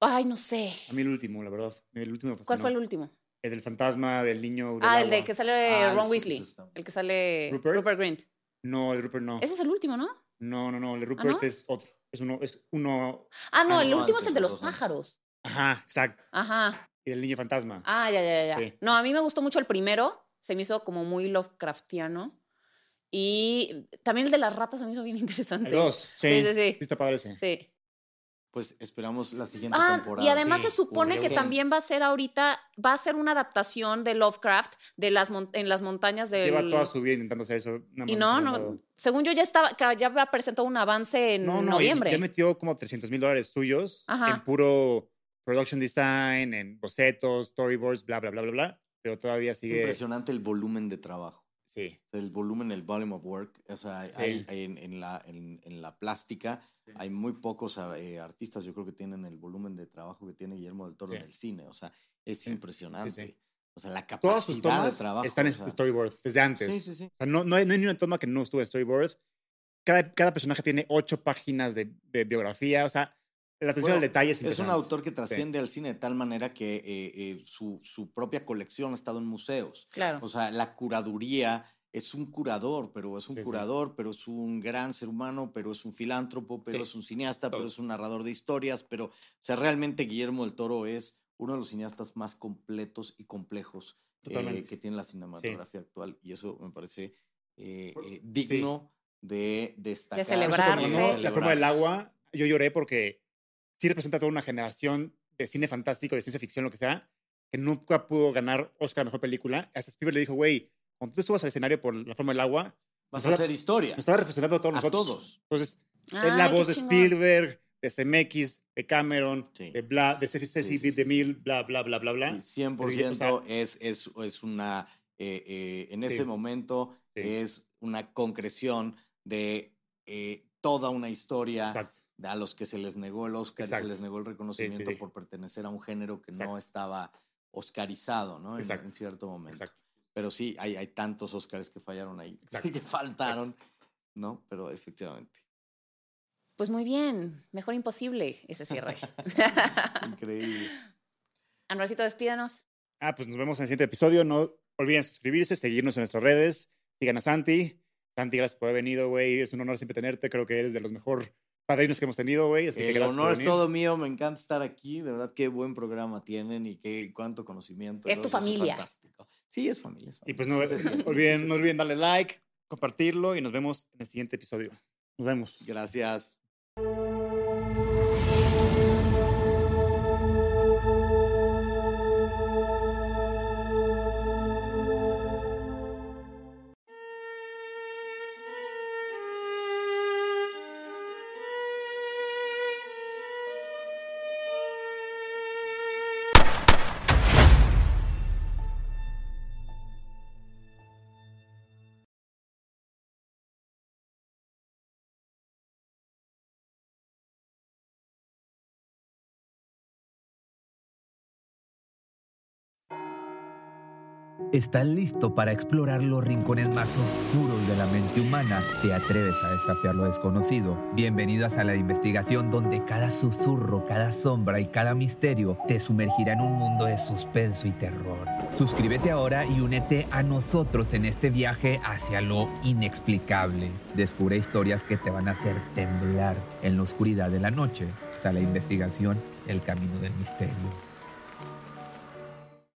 Ay, no sé. A mí el último, la verdad. El último ¿Cuál fue el último? El del fantasma del niño del Ah, el de que sale Ah, Ron Weasley. El que sale ¿Rupert? Rupert, Grint. No, el de Rupert no. Ese es el último, ¿no? No, no, no. El de Rupert no? es otro. Es uno, es uno. Ah, no, Ah, el no, último es el de los pájaros. Ajá, exacto. Ajá. Y el niño fantasma. Ah, ya, ya, ya. Sí. No, a mí me gustó mucho el primero. Se me hizo como muy Lovecraftiano. Y también el de las ratas se me hizo bien interesante. El dos. Sí, Sí, sí, sí. Sí, está padre ese. Sí. Pues esperamos la siguiente Ah, temporada. y además sí. se supone que también va a ser ahorita, va a ser una adaptación de Lovecraft de las en las montañas del... Lleva toda su vida intentando hacer eso. nada Y no, no, según yo ya estaba, ya presentado un avance en No, no, y noviembre. ya metió como 300 mil dólares suyos Ajá. en puro production design, en bocetos, storyboards, bla, bla, bla, bla, bla. Pero todavía Es sigue. impresionante el volumen de trabajo. Sí. El volumen, el volume of work. O sea, Sí. hay, hay en, en la, en, en la plástica Sí. hay muy pocos eh, artistas, yo creo que tienen el volumen de trabajo que tiene Guillermo del Toro Sí. en el cine. O sea, es impresionante. Sí, sí. O sea, la Todas sus capacidad de tomas trabajo. están en o sea, storyboard desde antes. Sí, sí, sí. O sea, no, no, hay, no hay ni una toma que no estuvo en storyboard. Cada, cada personaje tiene ocho páginas de, de biografía. O sea, la atención Bueno, al detalle es Es un autor que trasciende al cine de tal manera que eh, eh, su, su propia colección ha estado en museos. Claro. O sea, la curaduría es un curador, pero es un Sí, sí. curador, pero es un gran ser humano, pero es un filántropo, pero Sí, es un cineasta, pero es un narrador de historias, pero, o sea, realmente Guillermo del Toro es uno de los cineastas más completos y complejos eh, que tiene la cinematografía actual, y eso me parece eh, eh, digno de destacar. De celebrarse. La forma del agua, yo lloré porque sí representa toda una generación de cine fantástico, de ciencia ficción, lo que sea, que nunca pudo ganar Oscar a Mejor Película. Hasta Spielberg le dijo, güey, cuando tú subas al escenario por La forma del agua, Vas a hacer historia. nos estaba representando a todos A nosotros. todos. Entonces, es la qué voz de. Spielberg, de CMX, de Cameron, Sí. de bla, de Ceci Sí, sí, de Mil, bla, bla, bla, bla, bla. Sí, 100% es, es, es una, eh, eh, en Sí. ese momento Sí. es una concreción de eh, toda una historia Exacto. de a los que se les negó el Oscar y Exacto. se les negó el reconocimiento sí. por pertenecer a un género que no estaba oscarizado, ¿no? En- Exacto. En, cierto momento. Exacto. Pero sí, hay, hay tantos Oscars que fallaron ahí, Exacto. que faltaron, ¿no? Pero efectivamente, Pues muy bien, mejor imposible ese cierre. increíble. Anuarcito, despídanos. Ah, pues nos vemos en el siguiente episodio. No olviden suscribirse, seguirnos en nuestras redes. Sigan a Santi. Santi, gracias por haber venido, güey. Es un honor siempre tenerte. Creo que eres de los mejor padrinos que hemos tenido, güey. Así que El honor es todo mío, me encanta estar aquí, de verdad qué buen programa tienen y qué cuánto conocimiento. Es tu Eso familia. fantástico. Sí, es familia. es Y pues no, sí sí olviden, no olviden darle like, compartirlo y nos vemos en el siguiente episodio. Nos vemos. Gracias. ¿Estás listo para explorar los rincones más oscuros de la mente humana? ¿Te atreves a desafiar lo desconocido? Bienvenido a de Investigación, donde cada susurro, cada sombra y cada misterio te sumergirá en un mundo de suspenso y terror. Suscríbete ahora y únete a nosotros en este viaje hacia lo inexplicable. Descubre historias que te van a hacer temblar en la oscuridad de la noche. Sala de Investigación, el camino del misterio.